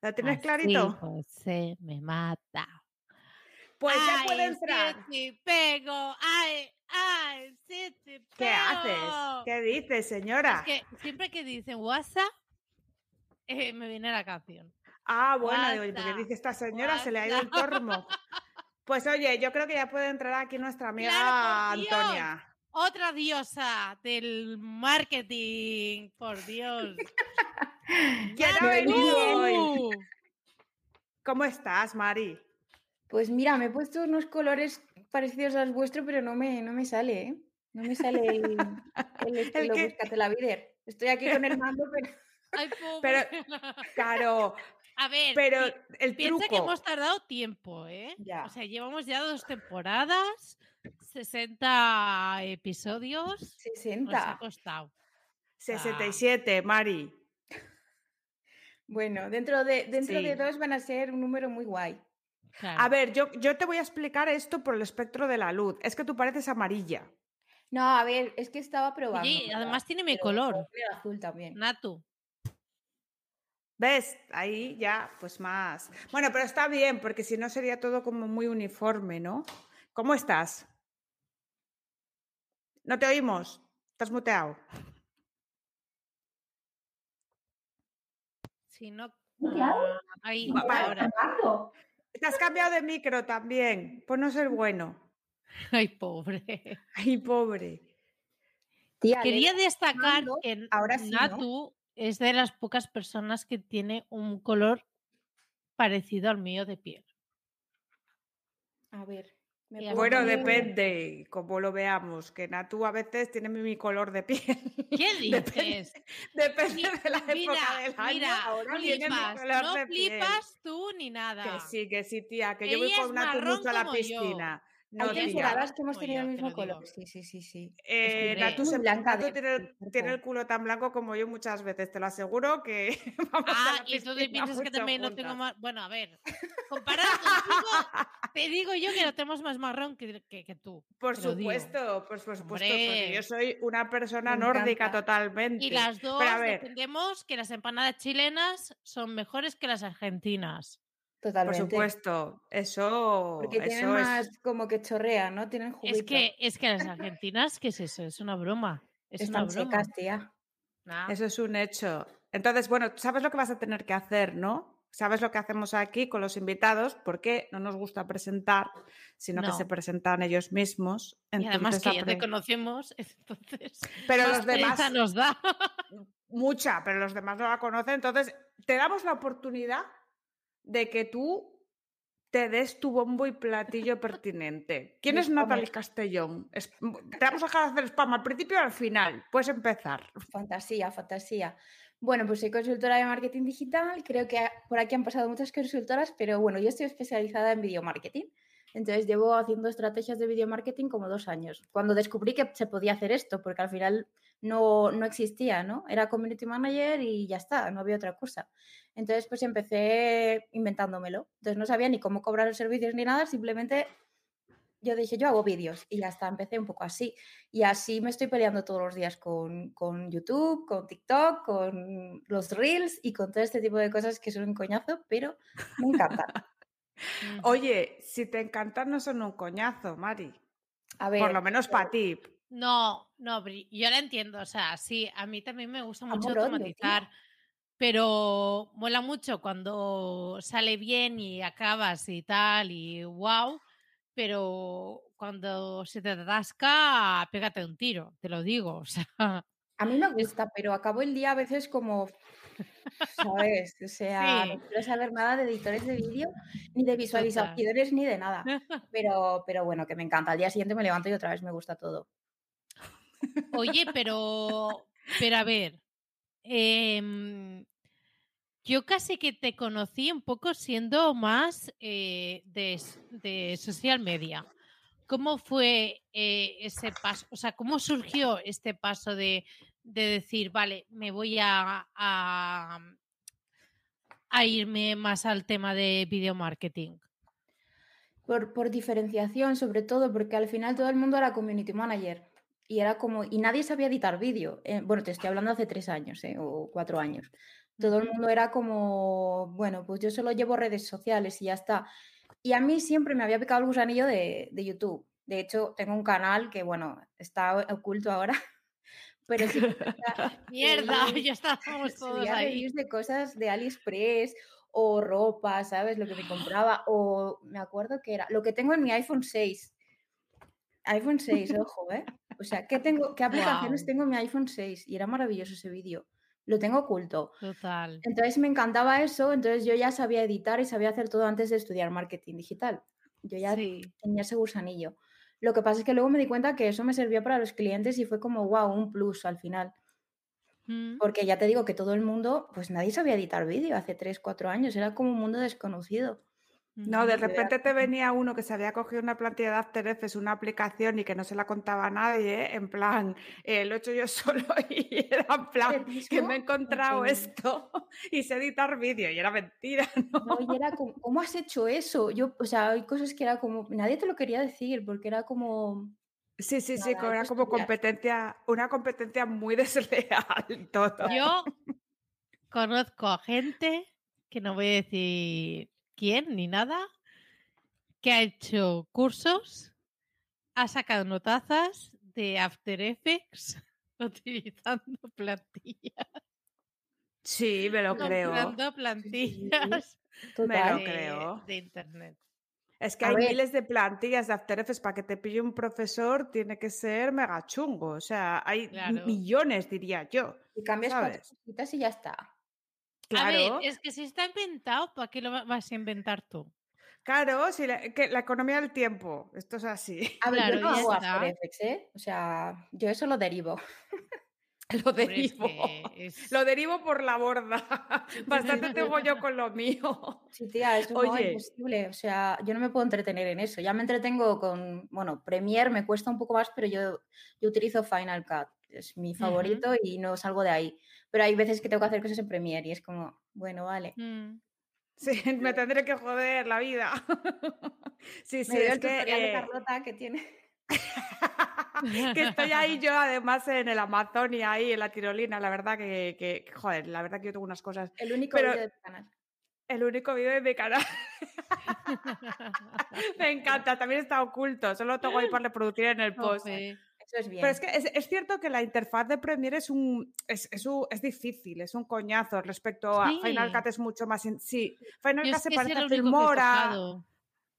¿Lo tienes clarito? se me mata. Pues ya puede entrar. Sí, pego. Ay, ay, sí. ¿Qué haces? ¿Qué dices, señora? Es que siempre que dicen WhatsApp, eh, me viene la canción. Ah, bueno, porque dice esta señora, se le ha ido el tormo. Pues oye, yo creo que ya puede entrar aquí nuestra amiga Antonia. Otra diosa del marketing, por Dios. ¿Quién ha venido hoy? ¿Cómo estás, Mari? Pues mira, me he puesto unos colores parecidos a los vuestros, pero no me, no me sale, ¿eh? No me sale el, el estilo el la vida. Estoy aquí con el mando, pero... Ay, pero claro, a ver, pero el piensa que hemos tardado tiempo, ¿eh? O sea, llevamos ya dos temporadas, 60 episodios. 60. Nos ha costado. 67, Mari. Bueno, dentro de, dentro de dos van a ser un número muy guay. A ver, yo, yo te voy a explicar esto por el espectro de la luz. Es que tú pareces amarilla. No, a ver, es que estaba probando. Sí, además tiene mi color. azul también. Natu. ¿Ves? Ahí ya, pues más. Bueno, pero está bien, porque si no sería todo como muy uniforme, ¿no? ¿Cómo estás? No te oímos. Estás muteado. Si no. Ah, ahí, ahora. Te has cambiado de micro también, por no ser bueno. Ay, pobre. Ay, pobre. Quería destacar que ahora Natu es de las pocas personas que tiene un color parecido al mío de piel. A ver. Bueno, depende, como lo veamos, que Natu a veces tiene mi color de piel. ¿Qué dices? depende, de la época del año. Mira, Ahora flipas, no flipas tú ni nada. Que sí, que sí, tía, que yo voy con Natu mucho a la piscina. No, Hay temporadas que hemos tenido el mismo color. Sí, sí, sí, sí. Eh, blanca tiene, tiene, el culo tan blanco como yo muchas veces, te lo aseguro que vamos Ah, y tú piensas que también no tengo más... Bueno, a ver, comparado contigo, te digo yo que lo tenemos más marrón que, que, tú. Por supuesto, por supuesto, porque yo soy una persona nórdica totalmente. Y las dos defendemos que las empanadas chilenas son mejores que las argentinas. Totalmente. Por supuesto, eso. Porque tienen más como que chorrea, ¿no? Tienen juguito. Es que, es que las argentinas, ¿qué es eso? Es una broma. Es una broma. tía. Eso es un hecho. Entonces, bueno, sabes lo que vas a tener que hacer, ¿no? Sabes lo que hacemos aquí con los invitados, porque no nos gusta presentar, sino que se presentan ellos mismos. y además que ya te conocemos, entonces. Pero los demás. nos da. Mucha, pero los demás no la conocen. Entonces, te damos la oportunidad de que tú te des tu bombo y platillo pertinente. ¿Quién es Natalie Castellón? te vamos a dejar hacer spam al principio y al final. Puedes empezar. Fantasía, fantasía. Bueno, pues soy consultora de marketing digital. Creo que por aquí han pasado muchas consultoras, pero bueno, yo estoy especializada en video marketing. Entonces llevo haciendo estrategias de video marketing como dos años. Cuando descubrí que se podía hacer esto, porque al final no, no existía, ¿no? Era community manager y ya está, no había otra cosa. Entonces, pues empecé inventándomelo. Entonces no sabía ni cómo cobrar los servicios ni nada, simplemente yo dije, yo hago vídeos y ya está, empecé un poco así. Y así me estoy peleando todos los días con, con, YouTube, con TikTok, con los Reels y con todo este tipo de cosas que son un coñazo, pero me encantan. Oye, si te encantan no son un coñazo, Mari. A ver, Por lo menos para ti. No, no, yo la entiendo. O sea, sí, a mí también me gusta mucho automatizar, pero mola mucho cuando sale bien y acabas y tal, y wow. Pero cuando se te atasca, pégate un tiro, te lo digo. O sea, a mí me gusta, pero acabo el día a veces como, ¿sabes? O sea, no quiero saber nada de editores de vídeo, ni de visualizaciones, ni de nada. Pero, pero bueno, que me encanta. Al día siguiente me levanto y otra vez me gusta todo. Oye, pero, pero a ver, em, yo casi que te conocí un poco siendo más eh, de, social media. ¿Cómo fue eh, ese paso? O sea, ¿cómo surgió este paso de, decir, vale, me voy a, a, a, irme más al tema de video marketing? Por, por diferenciación, sobre todo, porque al final todo el mundo era community manager y era como, y nadie sabía editar vídeo. Eh, bueno, te estoy hablando hace tres años eh, o cuatro años. Todo el mundo era como, bueno, pues yo solo llevo redes sociales y ya está. Y a mí siempre me había picado el gusanillo de, de YouTube. De hecho, tengo un canal que, bueno, está oculto ahora, pero sí. Mierda, ya estábamos todos ahí. de cosas de AliExpress o ropa, ¿sabes? Lo que me compraba. O me acuerdo que era lo que tengo en mi iPhone 6. iPhone 6, ojo, ¿eh? O sea, ¿qué, tengo, qué aplicaciones tengo en mi iPhone 6? Y era maravilloso ese vídeo. Lo tengo oculto. Total. Entonces me encantaba eso, entonces yo ya sabía editar y sabía hacer todo antes de estudiar marketing digital. Yo ya tenía ese gusanillo. Lo que pasa es que luego me di cuenta que eso me servía para los clientes y fue como, wow, un plus al final. Mm. Porque ya te digo que todo el mundo, pues nadie sabía editar vídeo hace 3, 4 años, era como un mundo desconocido. No, de repente te venía uno que se había cogido una plantilla de After Effects, una aplicación y que no se la contaba a nadie, en plan, eh, lo he hecho yo solo y era en plan, que me he encontrado esto y sé editar vídeo y era mentira, ¿no? no y era como, ¿cómo has hecho eso? Yo, o sea, hay cosas que era como, nadie te lo quería decir porque era como... Sí, sí, sí, era como competencia, una competencia muy desleal. Todo. Yo conozco a gente que no voy a decir quién ni nada, que ha hecho cursos, ha sacado notazas de After Effects utilizando plantillas. Sí, me lo creo. Utilizando plantillas me lo creo. de internet. Es que hay miles de plantillas de After Effects para que te pille un profesor, tiene que ser mega chungo. O sea, hay millones, diría yo. Y cambias cuatro cositas y ya está. A ver, es que si está inventado, ¿para qué lo vas a inventar tú? Claro, si la, que la economía del tiempo, esto es así. A ver, yo no hago After Effects, ¿eh? O sea, yo eso lo derivo. Lo derivo. Lo derivo por la borda. Bastante tengo yo con lo mío. Sí, tía, es imposible. O sea, yo no me puedo entretener en eso. Ya me entretengo con, bueno, Premiere me cuesta un poco más, pero yo, yo utilizo Final Cut. Es mi favorito y no salgo de ahí. Pero hay veces que tengo que hacer cosas en Premiere y es como, bueno, vale. Mm. Sí, me tendré que joder la vida. sí, sí, es que, de eh Carlota que tiene. que estoy ahí yo además en el Amazon y ahí en la tirolina, la verdad que, joder, la verdad que yo tengo unas cosas. El único vídeo de mi canal. El único vídeo de mi canal. Me encanta, también está oculto, solo tengo ahí para reproducir en el post. Pero es que es, cierto que la interfaz de Premiere es un es, es, difícil, es un coñazo respecto a Final Cut es mucho más sí, Final Cut se parece a Filmora.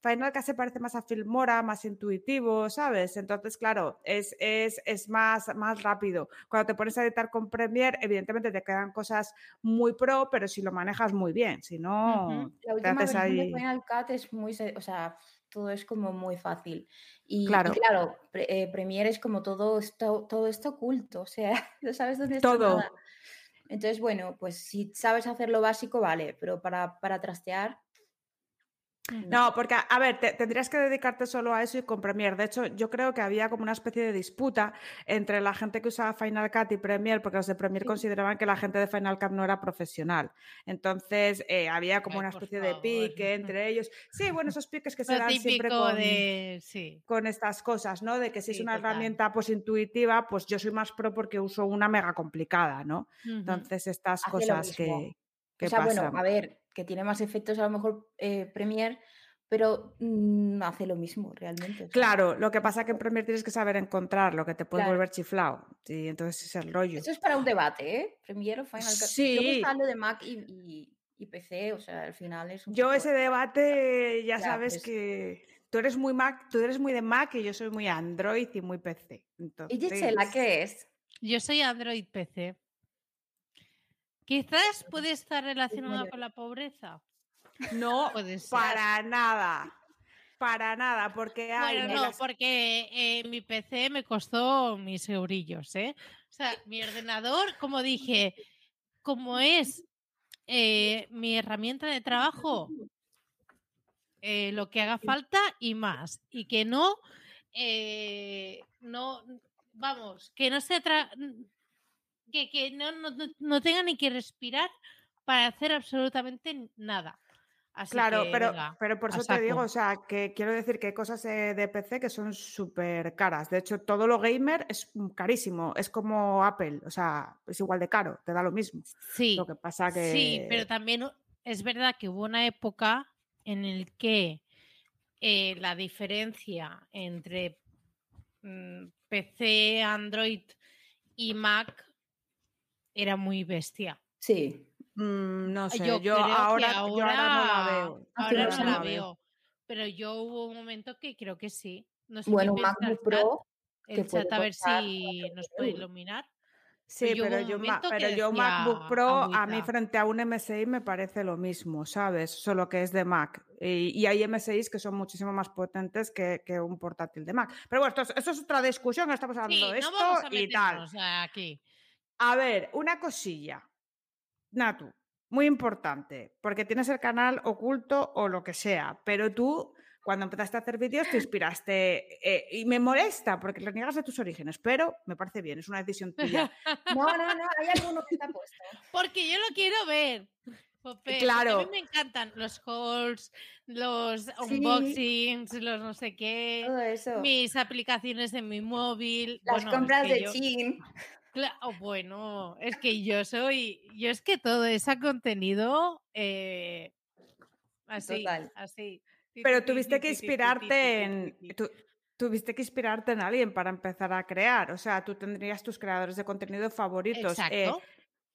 Final Cut se parece más a Filmora, más intuitivo, ¿sabes? Entonces, claro, es, es, es más, más rápido. Cuando te pones a editar con Premiere, evidentemente te quedan cosas muy pro, pero si lo manejas muy bien, si no, La última te ahí... de Final Cut es muy, o sea, todo es como muy fácil. Y claro, claro eh, Premiere es como todo esto, todo esto oculto, o sea, no sabes dónde está todo. Nada. Entonces, bueno, pues si sabes hacer lo básico, vale, pero para, para trastear, no, porque, a ver, tendrías que dedicarte solo a eso y con Premiere. De hecho, yo creo que había como una especie de disputa entre la gente que usaba Final Cut y Premiere, porque los de Premiere consideraban que la gente de Final Cut no era profesional. Entonces, eh, había como una especie de pique entre ellos. Sí, bueno, esos piques que se dan siempre con, con, estas cosas, ¿no? De que si es una herramienta pues intuitiva, pues yo soy más pro porque uso una mega complicada, ¿no? Entonces, estas cosas que, que o sea, bueno, a ver, que tiene más efectos a lo mejor eh, Premiere, pero mm, hace lo mismo realmente. Claro, lo que pasa es que en Premiere tienes que saber encontrar lo que te puede volver chiflado. Y entonces es el rollo. Eso es para un debate, ¿eh? Premiere o Final Cut. Sí. Yo lo de Mac y, PC, o sea, al final es un Yo ese debate ya sabes pues que tú eres muy Mac, tú eres muy de Mac y yo soy muy Android y muy PC. Entonces... ¿Y Gisela qué es? Yo soy Android PC. Quizás puede estar relacionada con la pobreza. No, para nada. Para nada, porque hay. Bueno, no, porque eh, mi PC me costó mis eurillos, ¿eh? O sea, mi ordenador, como dije, como es eh, mi herramienta de trabajo, eh, lo que haga falta y más. Y que no, no, vamos, que no se tra que, no, no, tenga ni que respirar para hacer absolutamente nada. claro, pero, pero por eso te digo, o sea, que quiero decir que hay cosas de PC que son súper caras. De hecho, todo lo gamer es carísimo. Es como Apple, o sea, es igual de caro, te da lo mismo. Sí. Lo que pasa que. Sí, pero también es verdad que hubo una época en el que eh, la diferencia entre mm, PC, Android y Mac era muy bestia. Sí. Mm, no sé, yo, ahora, no la veo. Ahora no la veo. Pero yo hubo un momento que creo que sí. No sé bueno, MacBook Pro. El chat, a ver si nos puede iluminar. Sí, pero, yo, pero yo MacBook Pro a mí frente a un MSI me parece lo mismo, ¿sabes? Solo que es de Mac. Y, hay MSIs que son muchísimo más potentes que, un portátil de Mac. Pero bueno, esto, es otra discusión, no estamos hablando de esto y tal. Aquí. A ver, una cosilla. Natu, muy importante, porque tienes el canal oculto o lo que sea, pero tú cuando empezaste a hacer vídeos te inspiraste eh, y me molesta porque le niegas a tus orígenes, pero me parece bien, es una decisión tuya. No, no, no, hay alguno que está puesto. Porque yo lo quiero ver. claro. A mí me encantan los hauls, los unboxings, los no sé qué, Todo eso. mis aplicaciones en mi móvil. Las compras de Chin. Claro, bueno, es que yo soy, yo es que todo ese contenido eh, así, así. Pero tuviste que inspirarte en. tuviste que inspirarte en alguien para empezar a crear. O sea, tú tendrías tus creadores de contenido favoritos. Eh,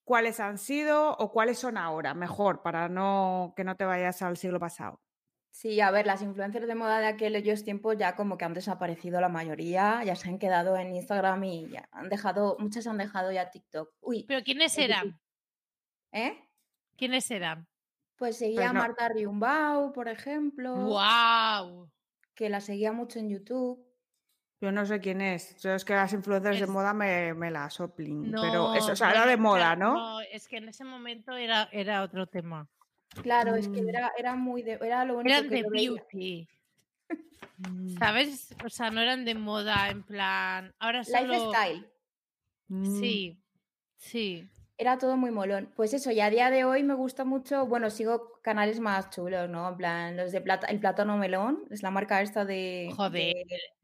¿Cuáles han sido o cuáles son ahora? Mejor, para no que no te vayas al siglo pasado. Sí, a ver, las influencers de moda de aquellos tiempos ya como que han desaparecido la mayoría, ya se han quedado en Instagram y ya han dejado, muchas han dejado ya TikTok. Uy. ¿Pero quiénes eran? ¿Eh? ¿Quiénes eran? Pues seguía pues a Marta Riumbau, por ejemplo. ¡Wow! Que la seguía mucho en YouTube. Yo no sé quién es. Yo es que las influencers de moda me, me la soplen. pero eso o sea, era de moda, ¿no? No, es que en ese momento era, era otro tema. Claro, es que mm. era, era muy de. Era lo único eran de beauty. Mm. ¿Sabes? O sea, no eran de moda en plan. Ahora solo... Lifestyle. Sí, sí. Era todo muy molón. Pues eso, y a día de hoy me gusta mucho. Bueno, sigo canales más chulos, ¿no? En plan, los de plata, El Plátano Melón, es la marca esta de. Joder.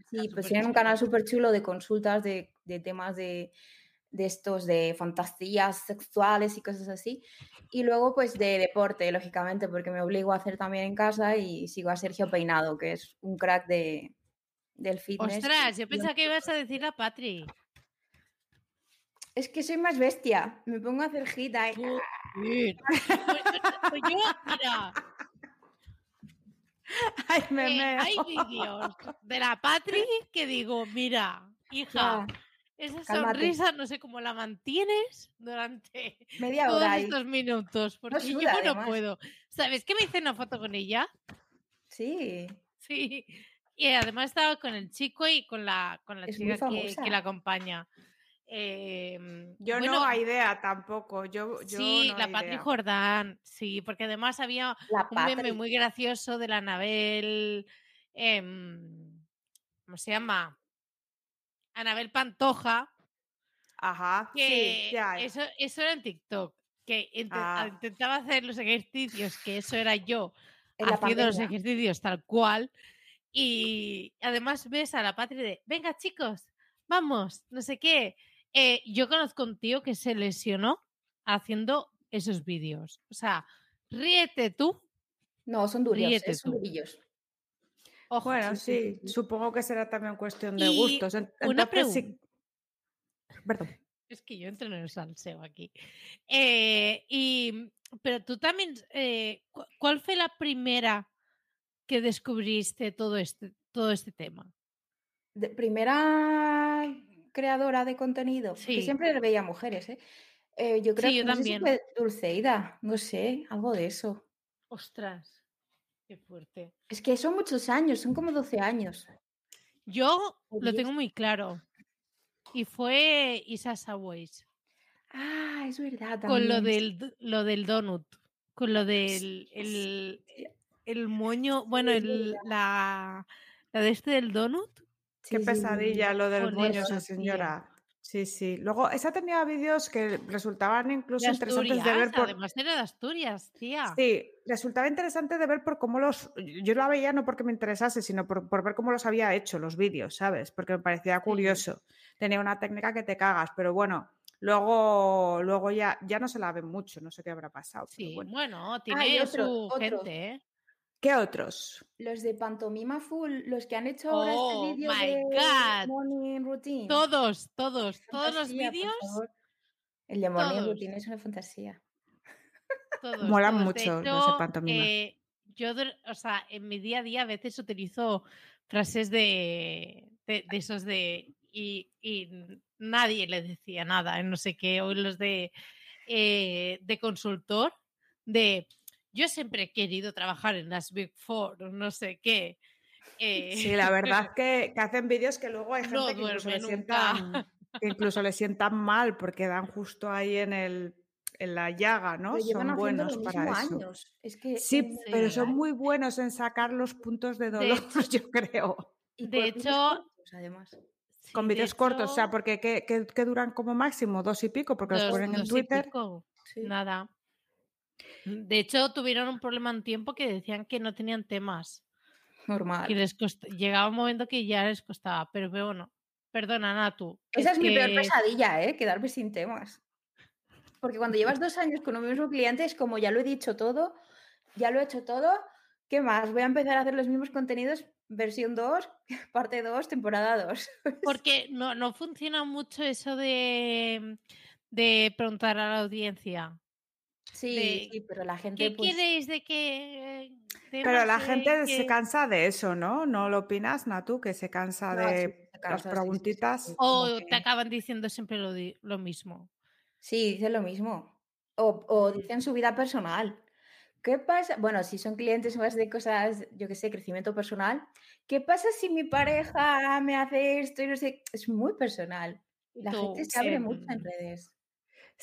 sí, pues tienen un canal súper chulo de consultas de, de temas de de estos de fantasías sexuales y cosas así. Y luego pues de deporte, lógicamente, porque me obligo a hacer también en casa y sigo a Sergio Peinado, que es un crack de, del fitness. Ostras, yo pensaba que ibas a decir a Patri. Es que soy más bestia, me pongo a hacer hit ahí. Pues, Ay, me eh, hay vídeos de la Patri que digo, mira, hija, esa sonrisa no sé cómo la mantienes durante Media todos hora estos minutos, porque yo no puedo. ¿Sabes que me hice una foto con ella? Sí. Sí. Y además estaba con el chico y con la, con la chica que, la acompaña. Em, yo no hay idea tampoco. Yo, sí, la Patri Jordán, sí, porque además había un meme muy gracioso de la Anabel. Em, ¿Cómo se llama? Anabel Pantoja. Ajá. Que Eso, eso era en TikTok. Que ah. intentaba hacer los ejercicios, que eso era yo haciendo los ejercicios tal cual. Y además ves a la patria de, venga chicos, vamos, no sé qué. Eh, yo conozco un tío que se lesionó haciendo esos vídeos. O sea, ríete tú. No, son durillos, eh, son durillos. Ojo, bueno, sí, supongo que será también cuestión de gustos. una pregunta. Perdón. Es que yo entro en el salseo aquí. Eh, y, pero tú también, eh, ¿cuál fue la primera que descubriste todo este, todo este tema? De, primera creadora de contenido, sí. que siempre veía mujeres, ¿eh? ¿eh? yo creo que también. Dulceida, no sé, algo de eso. Ostras. Qué fuerte. Es que son muchos años, son como 12 años. Yo lo tengo muy claro. Y fue Isa Saways. Ah, es verdad. Con lo del, lo del donut. Con lo del el, moño. Bueno, el, la, la de este del donut. Qué pesadilla lo del moño, esa señora. Sí, sí. Luego, esa tenía vídeos que resultaban incluso interesantes de ver por. Además era de Asturias, tía. Sí, resultaba interesante de ver por cómo los. Yo la veía no porque me interesase, sino por, ver cómo los había hecho los vídeos, ¿sabes? Porque me parecía curioso. Tenía una técnica que te cagas, pero bueno. Luego, luego ya, ya no se la ve mucho, no sé qué habrá pasado. Sí, bueno. tiene su gente, ¿eh? ¿Qué otros? Los de Pantomima Full, los que han hecho ahora este Oh vídeo my de God. Morning Routine. Todos, todos, todos los vídeos. El de Morning todos. Routine es una fantasía. Todos, Molan todos. mucho De los de pantomima. eh, yo, o sea, en mi día a día a veces utilizo frases de, de, de esos de y, y nadie le decía nada, en no sé qué, o los de, eh, de consultor, de yo siempre he querido trabajar en las Big Four, o no sé qué. eh, Sí, la verdad que, que hacen vídeos que luego hay gente No que, incluso le sientan, que incluso le sientan mal porque dan justo ahí en, el, en la llaga, ¿no? Pero Son buenos para eso. años. Es que Sí, en pero son muy buenos en sacar los puntos de dolor, hecho- yo creo. y de hecho, cortos, además. sí, Con de vídeos cortos, o sea, porque ¿qué, qué- qué duran como máximo? Dos y pico, porque los dos- ponen en dos y Twitter. pico. Sí. Nada. De hecho, tuvieron un problema un tiempo que decían que no tenían temas. Normal. Que les cost- Llegaba un momento que ya les costaba. Pero bueno, perdona, Natu. Esa es, mi peor pesadilla, ¿eh? Quedarme sin temas. Porque cuando llevas dos años con un mismo cliente es como ya lo he dicho todo, ya lo he hecho todo, ¿qué más? Voy a empezar a hacer los mismos contenidos, versión 2, parte 2, temporada 2. Porque no, no funciona mucho eso de, de preguntar a la audiencia. Sí, de- sí, pero la gente ¿Qué pues, queréis de que... Pero la eh, gente se cansa de eso, ¿no? ¿No lo opinas, Natu? Que se cansa No, sí, de se cansa, las sí, sí, sí, preguntitas. sí, O que- te acaban diciendo siempre lo, lo mismo. Sí, dicen lo mismo. O, o dicen su vida personal. ¿Qué pasa? Bueno, si son clientes más de cosas, yo qué sé, crecimiento personal. ¿Qué pasa si mi pareja me hace esto y no sé? Es muy personal. Y La tú, gente se abre em, mucho en redes.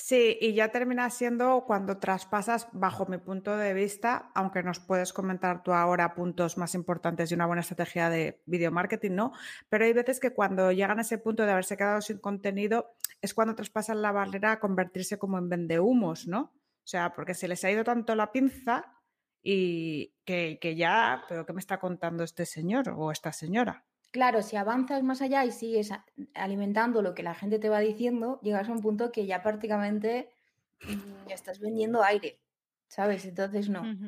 Sí, y ya termina siendo cuando traspasas, bajo mi punto de vista, aunque nos puedes comentar tú ahora puntos más importantes de una buena estrategia de video marketing, ¿no? Pero hay veces que cuando llegan a ese punto de haberse quedado sin contenido, es cuando traspasan la barrera a convertirse como en vendehumos, ¿no? O sea, porque se les ha ido tanto la pinza y que, que ya, pero ¿qué me está contando este señor o esta señora? Claro, si avanzas más allá y sigues alimentando lo que la gente te va diciendo, llegas a un punto que ya prácticamente mm, estás vendiendo aire, ¿sabes? Entonces no.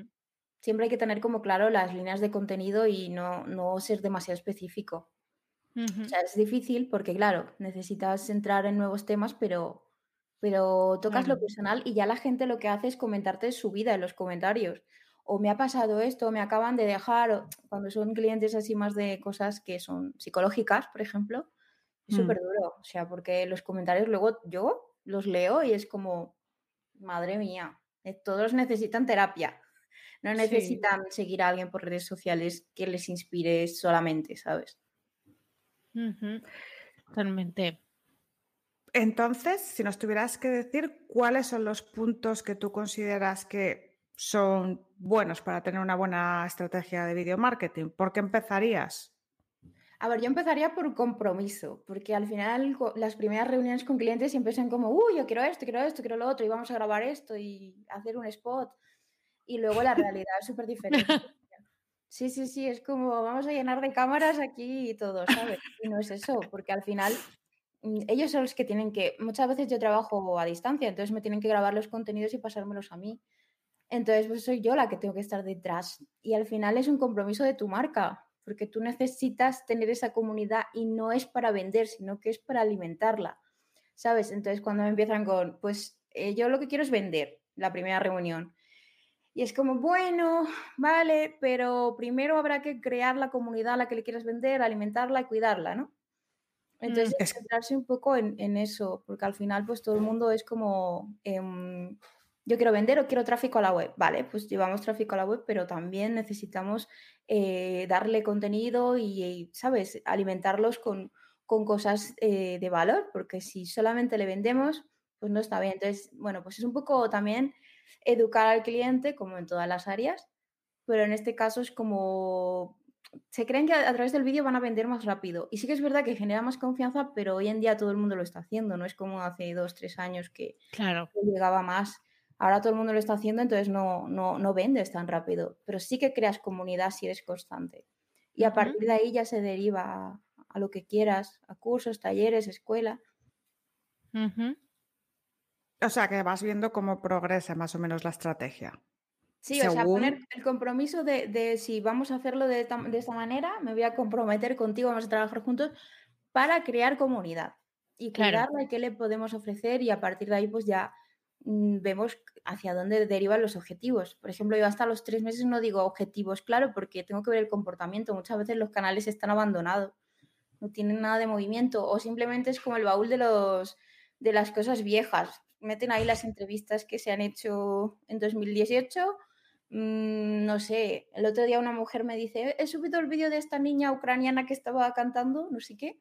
Siempre hay que tener como claro las líneas de contenido y no, no ser demasiado específico. O sea, es difícil porque, claro, necesitas entrar en nuevos temas, pero, pero tocas lo personal y ya la gente lo que hace es comentarte su vida en los comentarios. O me ha pasado esto, o me acaban de dejar, o cuando son clientes así más de cosas que son psicológicas, por ejemplo, es Mm. súper duro. O sea, porque los comentarios luego yo los leo y es como, madre mía, eh, todos necesitan terapia. No Sí. necesitan seguir a alguien por redes sociales que les inspire solamente, ¿sabes? Totalmente. Entonces, si nos tuvieras que decir cuáles son los puntos que tú consideras que son buenos para tener una buena estrategia de video marketing, ¿por qué empezarías? A ver, yo empezaría por compromiso, porque al final las primeras reuniones con clientes siempre son como, uy, yo quiero esto, quiero esto, quiero lo otro, y vamos a grabar esto y hacer un spot. Y luego la realidad es súper diferente. Sí, sí, sí, es como, vamos a llenar de cámaras aquí y todo, ¿sabes? Y no es eso, porque al final mm, ellos son los que tienen que, muchas veces yo trabajo a distancia, entonces me tienen que grabar los contenidos y pasármelos a mí. Entonces, pues soy yo la que tengo que estar detrás. Y al final es un compromiso de tu marca, porque tú necesitas tener esa comunidad y no es para vender, sino que es para alimentarla, ¿sabes? Entonces, cuando me empiezan con, pues eh, yo lo que quiero es vender, la primera reunión. Y es como, bueno, vale, pero primero habrá que crear la comunidad a la que le quieres vender, alimentarla y cuidarla, ¿no? Entonces, Es- centrarse un poco en, en eso, porque al final, pues todo el mundo es como, em, yo quiero vender o quiero tráfico a la web. Vale, pues llevamos tráfico a la web, pero también necesitamos eh, darle contenido y, y, ¿sabes?, alimentarlos con, con cosas eh, de valor, porque si solamente le vendemos, pues no está bien. Entonces, bueno, pues es un poco también educar al cliente, como en todas las áreas, pero en este caso es como se creen que a, través del vídeo van a vender más rápido. Y sí que es verdad que genera más confianza, pero hoy en día todo el mundo lo está haciendo, no es como hace dos, tres años que, Claro. que llegaba más. Ahora todo el mundo lo está haciendo, entonces no, no, no vendes tan rápido, pero sí que creas comunidad si eres constante. Y a partir de ahí ya se deriva a, a lo que quieras, a cursos, talleres, escuela. O sea, que vas viendo cómo progresa más o menos la estrategia. Sí, o sea, poner el compromiso de, si vamos a hacerlo de, esta manera, me voy a comprometer contigo, vamos a trabajar juntos para crear comunidad y crearla y qué le podemos ofrecer y a partir de ahí pues ya vemos hacia dónde derivan los objetivos. Por ejemplo, yo hasta los tres meses no digo objetivos, claro, porque tengo que ver el comportamiento. Muchas veces los canales están abandonados, no tienen nada de movimiento o simplemente es como el baúl de, los, de las cosas viejas. Meten ahí las entrevistas que se han hecho en 2018 Mm, no sé, el otro día una mujer me dice, he subido el vídeo de esta niña ucraniana que estaba cantando, no sé qué.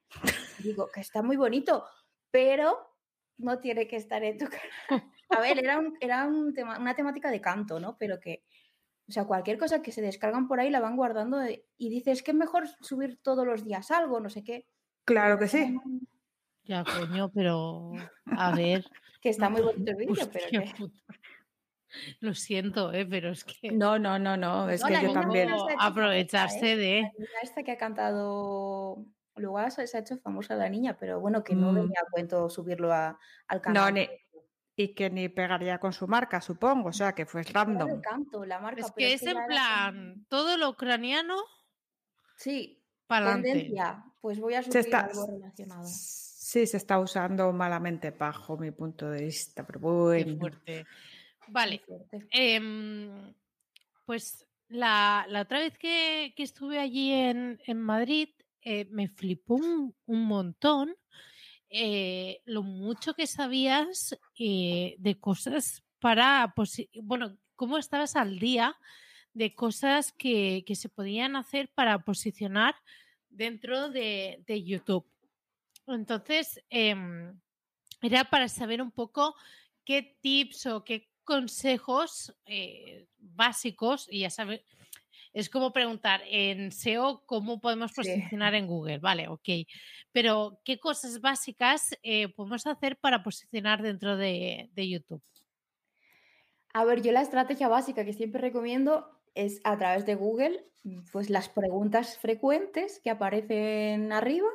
Digo, que está muy bonito, pero no tiene que estar en tu canal. A ver, era, era un tema, una temática de canto, ¿no? Pero que, o sea, cualquier cosa que se descargan por ahí la van guardando y dices que es mejor subir todos los días algo, no sé qué. Claro que sí. Ya, coño, pero a ver. Que está muy bonito el vídeo, pero que... Lo siento, ¿eh? pero es que. No, no, no, no. Es que yo también. aprovecharse ¿eh? de. esta que ha cantado. Luego se ha hecho famosa la niña, pero bueno, que no mm. venía a cuento subirlo al canal. No, y que ni pegaría con su marca, supongo. O sea, que fue random. Canto, la marca, es que es, en plan, todo lo ucraniano. Sí, para tendencia. Pues voy a subir algo relacionado. Sí, se está usando malamente bajo mi punto de vista, pero bueno. fuerte. Vale. Em, pues la, otra vez que, estuve allí en, Madrid eh, me flipó un, montón eh, lo mucho que sabías eh, de cosas para, bueno, cómo estabas al día de cosas que, se podían hacer para posicionar dentro de, de YouTube. Entonces, em, era para saber un poco qué tips o qué consejos eh, básicos y ya sabes, es como preguntar en SEO cómo podemos posicionar en Google, vale, ok, pero ¿qué cosas básicas eh, podemos hacer para posicionar dentro de, de YouTube? A ver, yo la estrategia básica que siempre recomiendo es a través de Google, pues las preguntas frecuentes que aparecen arriba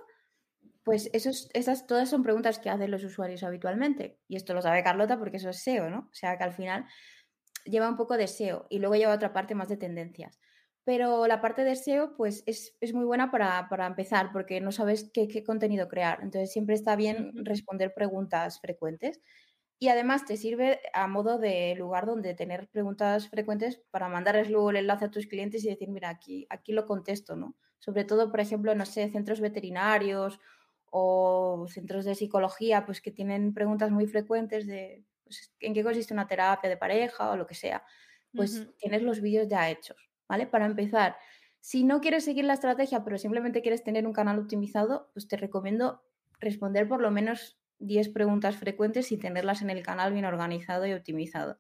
pues esos, esas todas son preguntas que hacen los usuarios habitualmente. Y esto lo sabe Carlota porque eso es SEO, ¿no? O sea que al final lleva un poco de SEO y luego lleva otra parte más de tendencias. Pero la parte de SEO, pues es, muy buena para, empezar porque no sabes qué, contenido crear. Entonces siempre está bien responder preguntas frecuentes. Y además te sirve a modo de lugar donde tener preguntas frecuentes para mandarles luego el enlace a tus clientes y decir, mira, aquí, aquí lo contesto, ¿no? Sobre todo, por ejemplo, no sé, centros veterinarios o centros de psicología, pues que tienen preguntas muy frecuentes de pues, en qué consiste una terapia de pareja o lo que sea, pues tienes los vídeos ya hechos, ¿vale? Para empezar, si no quieres seguir la estrategia, pero simplemente quieres tener un canal optimizado, pues te recomiendo responder por lo menos 10 preguntas frecuentes y tenerlas en el canal bien organizado y optimizado.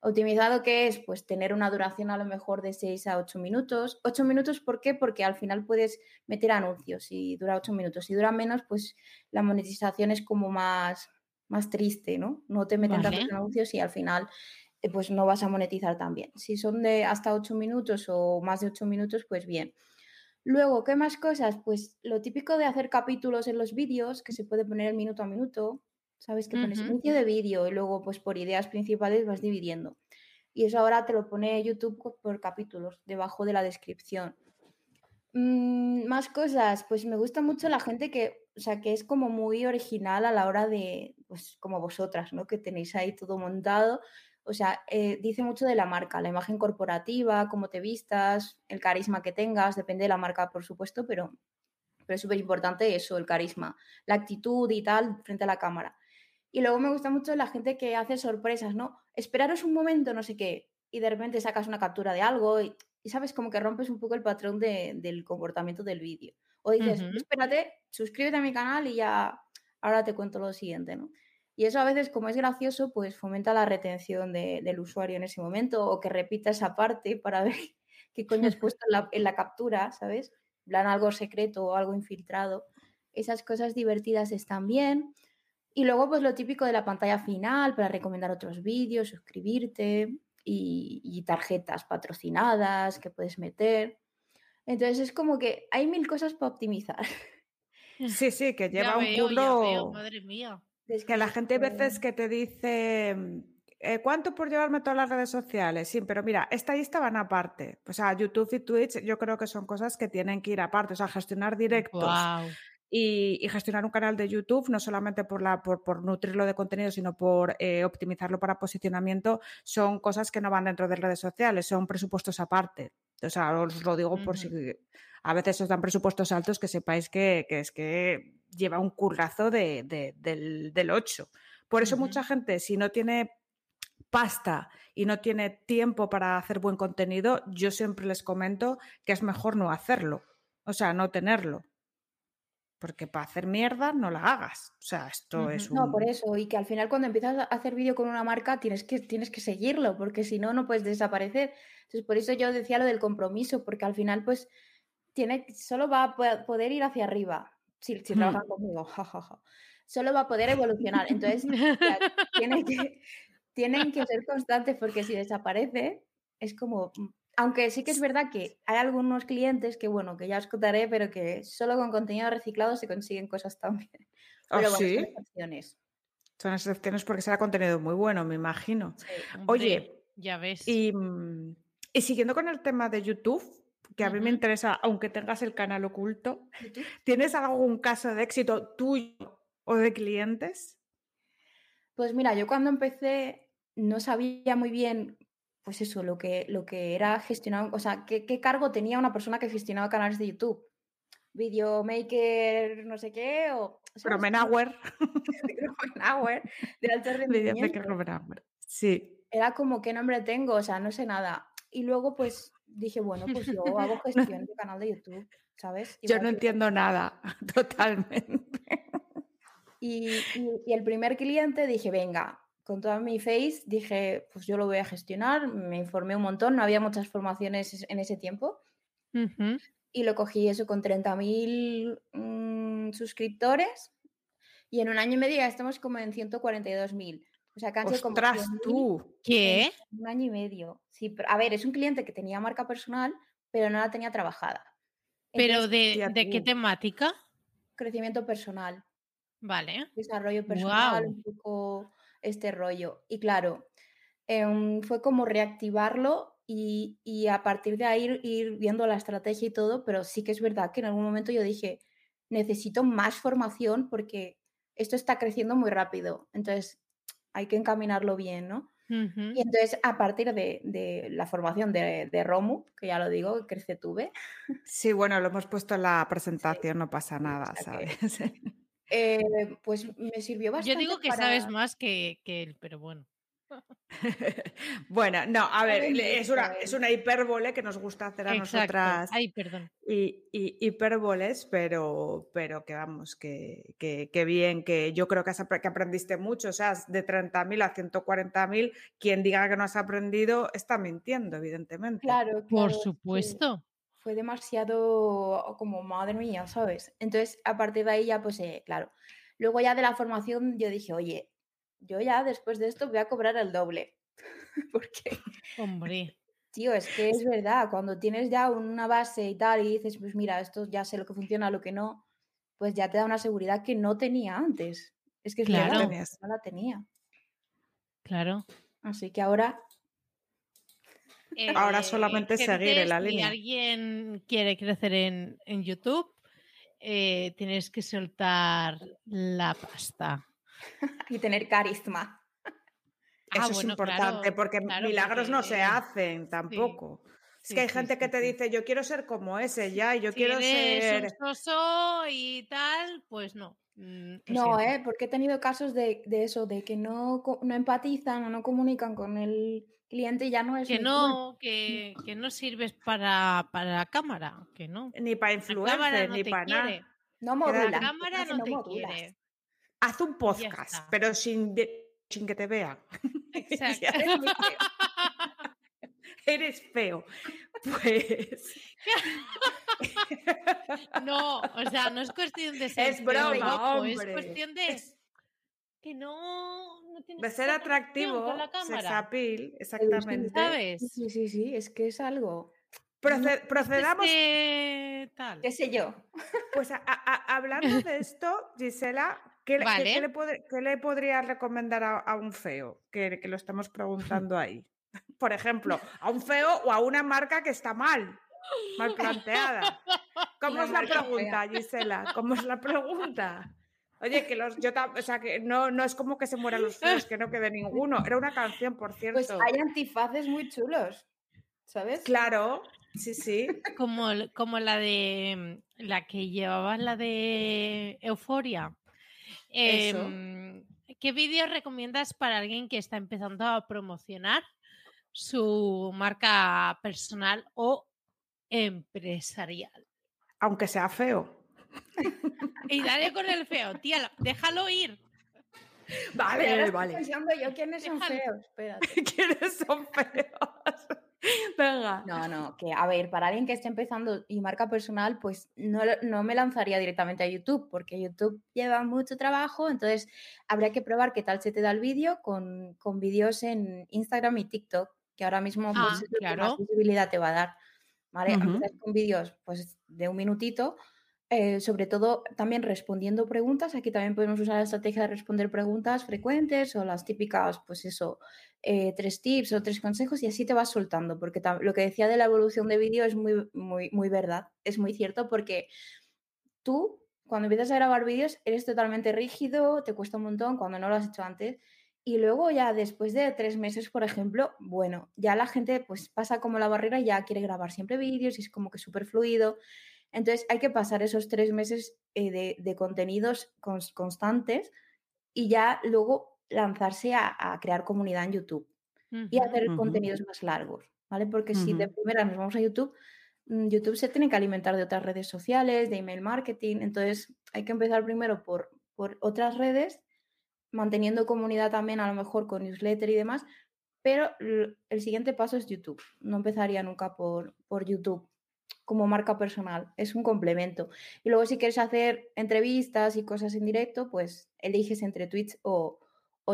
Optimizado, ¿qué es? Pues tener una duración a lo mejor de 6 a 8 minutos. 8 minutos, ¿por qué? Porque al final puedes meter anuncios y dura 8 minutos. Si dura menos, pues la monetización es como más, más triste, ¿no? No te meten tantos anuncios y al final pues no vas a monetizar tan bien. Si son de hasta 8 minutos o más de 8 minutos, pues bien. Luego, ¿qué más cosas? Pues lo típico de hacer capítulos en los vídeos, que se puede poner minuto a minuto, ¿Sabes? Que pones inicio de vídeo y luego pues por ideas principales vas dividiendo. Y eso ahora te lo pone YouTube por capítulos, debajo de la descripción. Mm, más cosas, pues me gusta mucho la gente que, o sea, que es como muy original a la hora de, pues como vosotras, ¿no? Que tenéis ahí todo montado. O sea, eh, dice mucho de la marca, la imagen corporativa, cómo te vistas, el carisma que tengas, depende de la marca, por supuesto, pero, pero es súper importante eso, el carisma, la actitud y tal frente a la cámara. Y luego me gusta mucho la gente que hace sorpresas, ¿no? Esperaros un momento, no sé qué, y de repente sacas una captura de algo y, sabes, como que rompes un poco el patrón del comportamiento del vídeo. O dices, espérate, suscríbete a mi canal y ya ahora te cuento lo siguiente, ¿no? Y eso a veces, como es gracioso, pues fomenta la retención del usuario en ese momento o que repita esa parte para ver qué coño has puesto en la, en la captura, ¿sabes? plan algo secreto o algo infiltrado. Esas cosas divertidas están bien. Y luego, pues lo típico de la pantalla final para recomendar otros vídeos, suscribirte y, tarjetas patrocinadas que puedes meter. Entonces es como que hay mil cosas para optimizar. Sí, sí, que lleva un curro. madre mía. Es que la gente a veces que te dice eh, ¿cuánto por llevarme todas las redes sociales? Sí, pero mira, esta lista van aparte. O sea, YouTube y Twitch yo creo que son cosas que tienen que ir aparte. O sea, gestionar directos. Y, gestionar un canal de YouTube, no solamente por, la, por, nutrirlo de contenido, sino por eh, optimizarlo para posicionamiento, son cosas que no van dentro de redes sociales, son presupuestos aparte. O sea, os lo digo por si a veces os dan presupuestos altos, que sepáis que, es que lleva un currazo de, del, del 8. Por eso mucha gente, si no tiene pasta y no tiene tiempo para hacer buen contenido, yo siempre les comento que es mejor no hacerlo, o sea, no tenerlo. Porque para hacer mierda no la hagas. O sea, esto es un... No, por eso. Y que al final cuando empiezas a hacer vídeo con una marca tienes que, tienes que seguirlo, porque si no, no puedes desaparecer. Entonces, por eso yo decía lo del compromiso, porque al final, pues, tiene, solo va a poder ir hacia arriba. Si, si trabajan conmigo, jajaja solo va a poder evolucionar. Entonces, que, tienen que ser constantes porque si desaparece, es como... Mm, aunque sí que es verdad que hay algunos clientes que, bueno, que ya os contaré, pero que solo con contenido reciclado se consiguen cosas también. ¿Ah, pero sí? son excepciones. Son excepciones porque será contenido muy bueno, me imagino. Oye, ya ves. Y, mm, y, siguiendo con el tema de YouTube, que a mí me interesa, aunque tengas el canal oculto, ¿tienes algún caso de éxito tuyo o de clientes? Pues mira, yo cuando empecé no sabía muy bien, pues eso, lo que, lo que era gestionar, o sea, qué, cargo tenía una persona que gestionaba canales de YouTube. Videomaker, no sé qué, o... Promenauer. de alto rendimiento. Sí. Era como, ¿qué nombre tengo? O sea, no sé nada. Y luego, pues, dije, bueno, pues yo hago gestión de canal de YouTube, ¿sabes? yo no entiendo nada, totalmente. Y, el primer cliente dije, venga, con toda mi face, dije, pues yo lo voy a gestionar, me informé un montón, no había muchas formaciones en ese tiempo. Y lo cogí eso con 30.000 mm, suscriptores y en un año y medio ya estamos como en 142.000. O sea, canché como... tú! ¿Qué? Un año y medio. Sí, pero, a ver, es un cliente que tenía marca personal, pero no la tenía trabajada. ¿Pero de, de qué temática? Crecimiento personal. Vale. Desarrollo personal, un poco este rollo. Y claro, em, fue como reactivarlo y, a partir de ahí ir, viendo la estrategia y todo, pero sí que es verdad que en algún momento yo dije, necesito más formación porque esto está creciendo muy rápido. Entonces, hay que encaminarlo bien, ¿no? Y entonces, a partir de, la formación de, Romu, que ya lo digo, crece tuve. Sí, bueno, lo hemos puesto en la presentación, no pasa nada, ¿sabes? Eh, pues me sirvió bastante. Yo digo que sabes más que, él, pero bueno. bueno, no, a ver, es una, es una hipérbole que nos gusta hacer a nosotras. Ay, perdón. Y, hipérboles, pero, pero que vamos, que, que, bien, que yo creo que, que aprendiste mucho, o sea, de 30.000 a 140.000, quien diga que no has aprendido está mintiendo, evidentemente. Claro, por supuesto fue demasiado como madre mía, ¿sabes? Entonces, a partir de ahí ya, pues, eh, claro. Luego ya de la formación yo dije, oye, yo ya después de esto voy a cobrar el doble. Porque... Hombre. Tío, es que es verdad, cuando tienes ya una base y tal y dices, pues mira, esto ya sé lo que funciona, lo que no, pues ya te da una seguridad que no tenía antes. Es que es claro. no la tenía. Claro. Así que ahora Ahora eh, solamente seguir en la línea. Si alguien quiere crecer en, YouTube, eh, tienes que soltar la pasta. y tener carisma. Eso ah, es importante, porque milagros no se hacen tampoco. es que hay gente que te dice, yo quiero ser como ese ya, y yo quiero ser. y tal, pues no. Mm, no, eh, porque he tenido casos de, eso, de que no, no empatizan o no comunican con el cliente ya no es que no que, que, no sirves para, para la cámara que no ni para influencer ni para nada no modulas la cámara no, te quiere haz un podcast pero sin, sin que te vean eres feo pues no o sea no es cuestión de ser es broma hombre. es cuestión de que no, no de ser atractivo, sex appeal, exactamente. ¿Sabes? Sí, sí, sí, es que es algo. procedamos. Este... Tal. ¿Qué sé yo? Pues hablando de esto, Gisela, ¿Qué, le, podría recomendar a, un feo? Que, lo estamos preguntando ahí. Por ejemplo, a un feo o a una marca que está mal, mal planteada. ¿Cómo es la pregunta, Gisela? ¿Cómo es la pregunta? Oye, que los yo o sea que no, no es como que se mueran los feos, que no quede ninguno. Era una canción, por pues cierto. Pues hay antifaces muy chulos, ¿sabes? Claro, sí, sí. Como, como la de la que llevaba la de Euforia. Em, ¿Qué vídeo recomiendas para alguien que está empezando a promocionar su marca personal o empresarial? Aunque sea feo. y dale con el feo, tía, déjalo ir. Vale, vale. pensando yo quiénes son feos, espérate. ¿Quiénes son feos? Venga. No, no, que a ver, para alguien que esté empezando y marca personal, pues no, no, me lanzaría directamente a YouTube, porque YouTube lleva mucho trabajo, entonces habría que probar qué tal se te da el vídeo con, con vídeos en Instagram y TikTok, que ahora mismo pues, ah, más visibilidad te va a dar. ¿Vale? con vídeos pues, de un minutito eh, sobre todo también respondiendo preguntas. Aquí también podemos usar la estrategia de responder preguntas frecuentes o las típicas, pues eso, eh, tres tips o tres consejos y así te vas soltando, porque lo que decía de la evolución de vídeo es muy, muy, muy verdad, es muy cierto porque tú cuando empiezas a grabar vídeos eres totalmente rígido, te cuesta un montón cuando no lo has hecho antes. Y luego ya después de tres meses, por ejemplo, bueno, ya la gente pues pasa como la barrera y ya quiere grabar siempre vídeos y es como que súper fluido. Entonces hay que pasar esos tres meses eh, de, contenidos constantes y ya luego lanzarse a, crear comunidad en YouTube y hacer contenidos más largos, ¿vale? Porque si de primera nos vamos a YouTube, mm, YouTube se tiene que alimentar de otras redes sociales, de email marketing, entonces hay que empezar primero por, por otras redes, manteniendo comunidad también a lo mejor con newsletter y demás, pero el siguiente paso es YouTube. No empezaría nunca por, por YouTube como marca personal, es un complemento. Y luego si quieres hacer entrevistas y cosas en directo, pues eliges entre Twitch o,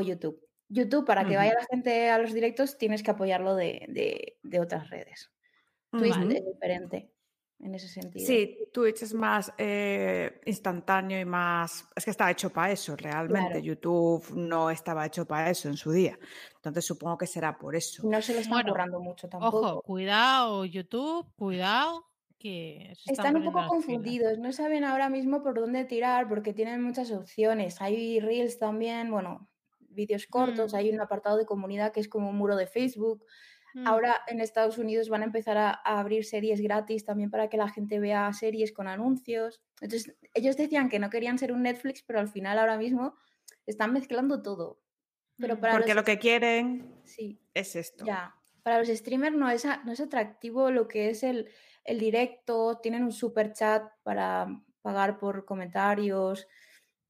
YouTube. YouTube, para que vaya la gente a los directos, tienes que apoyarlo de, otras redes. Twitch es diferente en ese sentido. Sí, Twitch es más eh, instantáneo y más... Es que está hecho para eso, realmente. YouTube no estaba hecho para eso en su día. Entonces supongo que será por eso. No se le está borrando mucho tampoco. Ojo, cuidado YouTube, cuidado están, un poco confundidos, no saben ahora mismo por dónde tirar porque tienen muchas opciones. Hay reels también, bueno, vídeos cortos, mm. hay un apartado de comunidad que es como un muro de Facebook. Mm. Ahora en Estados Unidos van a empezar a, abrir series gratis también para que la gente vea series con anuncios. Entonces, ellos decían que no querían ser un Netflix, pero al final ahora mismo están mezclando todo. Pero mm. Porque lo que quieren sí, es esto. Ya. Para los streamers no es, no es atractivo lo que es el, el directo, tienen un super chat para pagar por comentarios,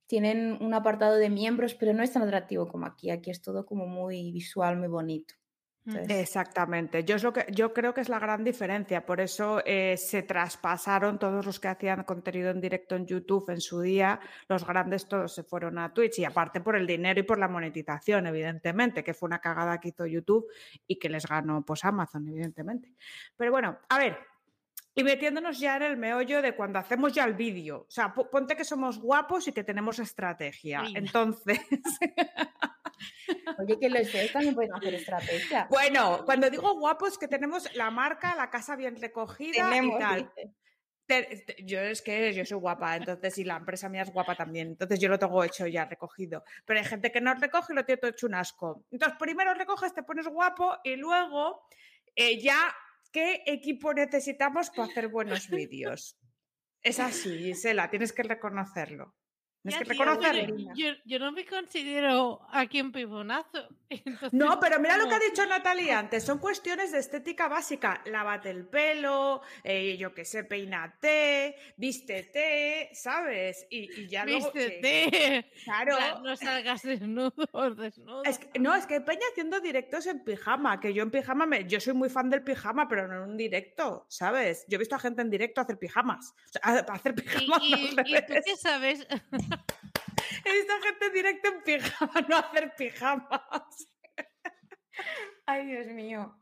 tienen un apartado de miembros, pero no es tan atractivo como aquí. Aquí es todo como muy visual, muy bonito. Exactamente, yo, es lo que, yo creo que es la gran diferencia, por eso eh, se traspasaron todos los que hacían contenido en directo en YouTube en su día, los grandes todos se fueron a Twitch y aparte por el dinero y por la monetización, evidentemente, que fue una cagada que hizo YouTube y que les ganó pues Amazon, evidentemente. Pero bueno, a ver, y metiéndonos ya en el meollo de cuando hacemos ya el vídeo. O sea, ponte que somos guapos y que tenemos estrategia. Entonces. Oye, que los feos también pueden hacer estrategia. Bueno, cuando digo guapos, que tenemos la marca, la casa bien recogida y tal. yo es que yo soy guapa, entonces, y la empresa mía es guapa también, entonces yo lo tengo hecho ya recogido. Pero hay gente que no recoge y lo tiene todo hecho un asco. Entonces, primero recoges, te pones guapo y luego eh, ya ¿Qué equipo necesitamos para hacer buenos vídeos? Es así, Gisela, tienes que reconocerlo. Tienes que reconocerlo. Yo, no me considero aquí un pibonazo. no, pero mira lo que ha dicho Natalia antes. Son cuestiones de estética básica. Lávate el pelo, eh, yo qué sé, peínate, vístete, ¿sabes? Y, ya vístete. Claro. No salgas desnudo, desnudo. no, es que Peña haciendo directos en pijama, que yo en pijama, me, yo soy muy fan del pijama, pero no en un directo, ¿sabes? Yo he visto a gente en directo hacer pijamas. hacer pijamas. ¿Y, y, ¿y tú qué sabes? He visto gente directo en pijama, no hacer pijamas. Ay, Dios mío.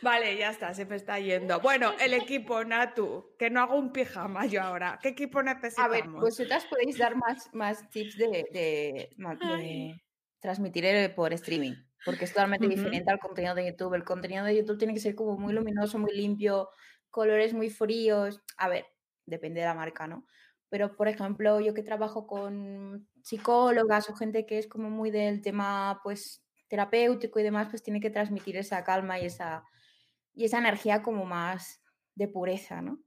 Vale, ya está, se me está yendo. Bueno, el equipo Natu, que no hago un pijama yo ahora. ¿Qué equipo necesitamos? A ver, vosotras podéis dar más, más tips de, transmitir por streaming, porque es totalmente diferente al contenido de YouTube. El contenido de YouTube tiene que ser como muy luminoso, muy limpio, colores muy fríos. A ver, depende de la marca, ¿no? Pero, por ejemplo, yo que trabajo con psicólogas o gente que es como muy del tema, pues, terapéutico y demás, pues tiene que transmitir esa calma y esa, y esa energía como más de pureza, ¿no?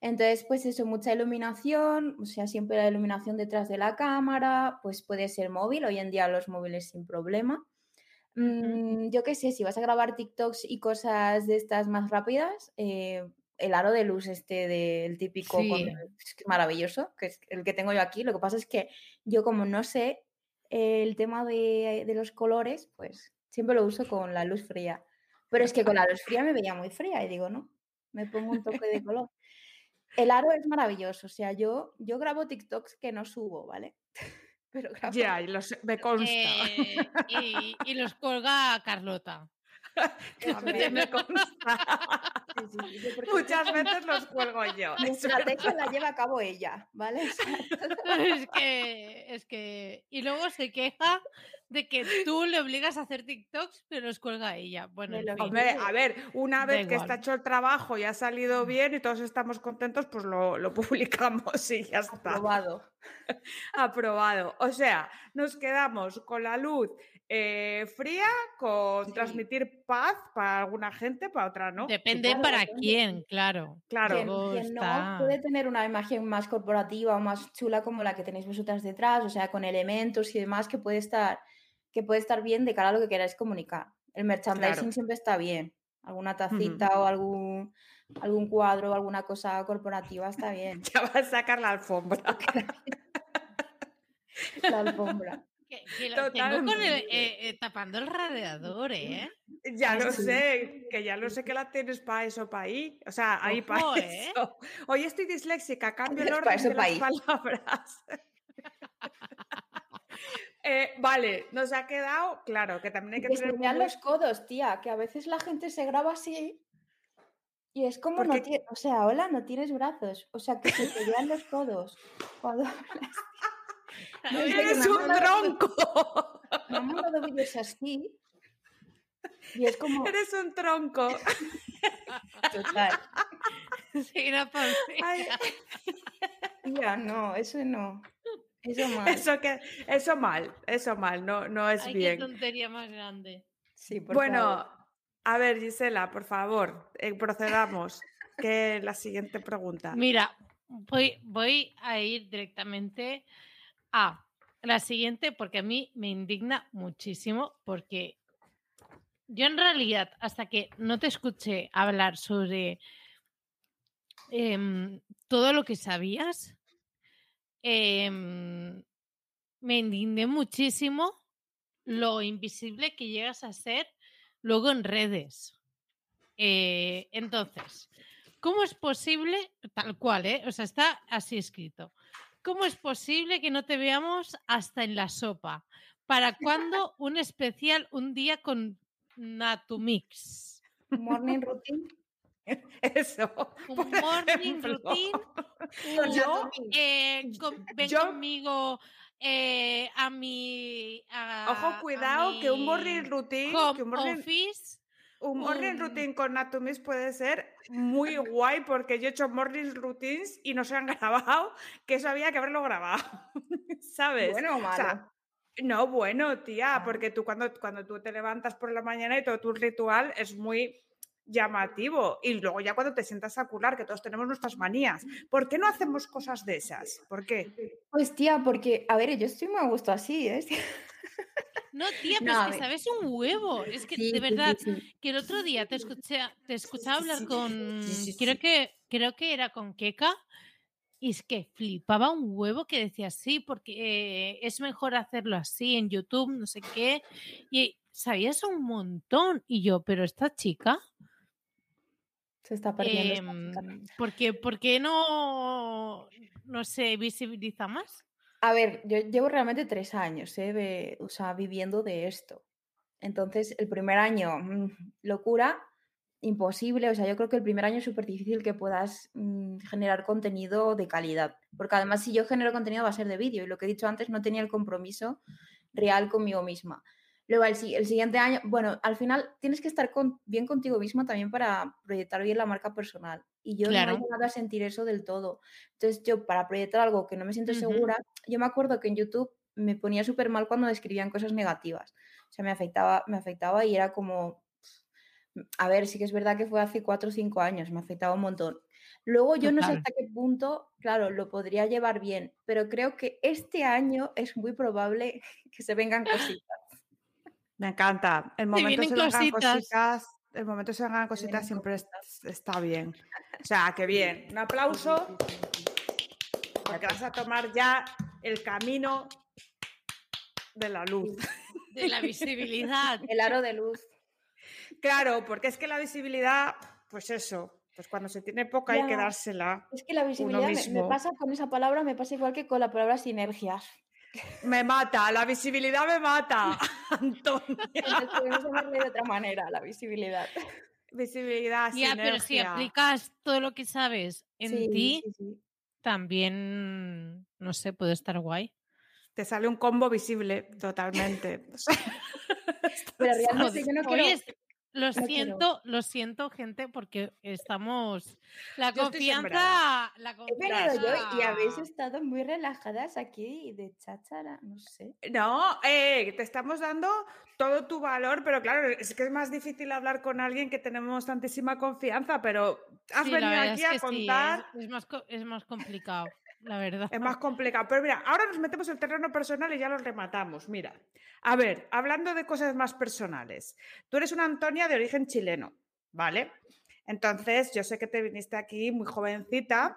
Entonces, pues eso, mucha iluminación, o sea, siempre la iluminación detrás de la cámara, pues puede ser móvil, hoy en día los móviles sin problema. Mm, yo qué sé, si vas a grabar TikToks y cosas de estas más rápidas, eh, el aro de luz este del típico es maravilloso, que es el que tengo yo aquí. Lo que pasa es que yo como no sé el tema de, de, los colores, pues siempre lo uso con la luz fría. Pero es que con la luz fría me veía muy fría y digo, no, me pongo un toque de color. El aro es maravilloso, o sea, yo, yo grabo TikToks que no subo, ¿vale? Pero Ya, y los, me consta. Eh, y, y, los colga Carlota. me consta. Muchas veces los cuelgo yo. Mi estrategia la lleva a cabo ella, ¿vale? es que, es que. Y luego se queja de que tú le obligas a hacer TikToks, pero los cuelga ella. Bueno, a ver, una vez que está hecho el trabajo y ha salido mm. bien y todos estamos contentos, pues lo, lo publicamos y ya está. Aprobado. Aprobado. O sea, nos quedamos con la luz eh, fría, con transmitir paz para alguna gente, para otra no. Depende para quién, claro. Claro. Quien, no puede tener una imagen más corporativa o más chula como la que tenéis vosotras detrás, o sea, con elementos y demás que puede estar, que puede estar bien de cara a lo que queráis comunicar. El merchandising siempre está bien. Alguna tacita o algún, algún cuadro o alguna cosa corporativa está bien. Ya vas a sacar la alfombra. la alfombra. Que, lo tengo con el, eh, eh, tapando el radiador, ¿eh? Ya lo sé, que ya lo sé que la tienes para eso, para ahí. O sea, ahí para ¿eh? eso. Hoy estoy disléxica, cambio el orden de las palabras. Vale, nos ha quedado claro que también hay que, tener. Los codos, tía, que a veces la gente se graba así y es como no tiene, o sea, hola, no tienes brazos, o sea, que se te vean los codos cuando ¡Eres un tronco! Me han mandado vídeos así. Y es como. Eres un tronco. Total. Sí, una Ya, no, eso no. Eso mal. Eso, que, eso mal, eso mal, no, no es bien. Qué tontería más grande. Sí, por bueno, a ver, Gisela, por favor, eh, procedamos. que la siguiente pregunta. Mira, voy, voy a ir directamente a la siguiente, porque a mí me indigna muchísimo, porque yo en realidad, hasta que no te escuché hablar sobre em, todo lo que sabías, em, me indigné muchísimo lo invisible que llegas a ser luego en redes. Eh, entonces, ¿cómo es posible, tal cual, eh? O sea, está así escrito. ¿Cómo es posible que no te veamos hasta en la sopa? ¿Para cuándo un especial un día con Natumix? Morning routine. Eso. Un morning routine. Yo, eh, ven conmigo eh, a mi. Ojo, cuidado, que un morning routine. que un morning... office un morning routine con Natomis puede ser muy guay porque yo he hecho morning routines y no se han grabado, que eso había que haberlo grabado, ¿sabes? Bueno o malo. no, bueno, tía, porque tú cuando, cuando tú te levantas por la mañana y todo tu ritual es muy llamativo. Y luego ya cuando te sientas a curar, que todos tenemos nuestras manías. ¿Por qué no hacemos cosas de esas? ¿Por qué? Pues tía, porque, a ver, yo estoy muy a gusto así, ¿eh? No, tía, pero es que sabes un huevo. Es que de verdad, que el otro día te escuché, te escuchaba hablar con. Creo que, creo que era con Keka. Y es que flipaba un huevo que decía sí, porque eh, es mejor hacerlo así en YouTube, no sé qué. Y sabías un montón. Y yo, pero esta chica. Se está perdiendo. Eh, ¿por, qué, ¿Por qué no, no se visibiliza más? A ver, yo llevo realmente tres años ¿eh? o sea, viviendo de esto. Entonces, el primer año, mm, locura, imposible. O sea, yo creo que el primer año es súper difícil que puedas mm, generar contenido de calidad. Porque además, si yo genero contenido, va a ser de vídeo. Y lo que he dicho antes, no tenía el compromiso real conmigo misma. Luego, el, el siguiente año, bueno, al final tienes que estar bien contigo misma también para proyectar bien la marca personal. Y yo no he llegado a sentir eso del todo. Entonces, yo para proyectar algo que no me siento segura, yo me acuerdo que en YouTube me ponía súper mal cuando describían cosas negativas. O sea, me afectaba, me afectaba y era como, a ver, sí que es verdad que fue hace cuatro o cinco años, me afectaba un montón. Luego yo no sé hasta qué punto, claro, lo podría llevar bien, pero creo que este año es muy probable que se vengan cositas. Me encanta. El momento se cositas, el momento se vengan cositas siempre está bien. O sea, que bien. Un aplauso porque vas a tomar ya el camino de la luz. De la visibilidad. El aro de luz. Claro, porque es que la visibilidad, pues eso, pues cuando se tiene poca hay que dársela. Es que la visibilidad me, pasa con esa palabra, me pasa igual que con la palabra sinergias. Me mata, la visibilidad me mata, Antonia. Podemos de otra manera, la visibilidad. Visibilidad, Ya, pero si aplicas todo lo que sabes en ti, también, no sé, puede estar guay. Te sale un combo visible totalmente. pero realmente yo no quiero... Lo siento, lo siento, gente, porque estamos. La confianza. La confianza. yo y habéis estado muy relajadas aquí de cháchara, no sé. No, eh, te estamos dando todo tu valor, pero claro, es que es más difícil hablar con alguien que tenemos tantísima confianza, pero has venido aquí a contar. es, más, es más complicado la verdad. Es más complicado. Pero mira, ahora nos metemos en el terreno personal y ya lo rematamos. Mira, a ver, hablando de cosas más personales, tú eres una Antonia de origen chileno, ¿vale? Entonces, yo sé que te viniste aquí muy jovencita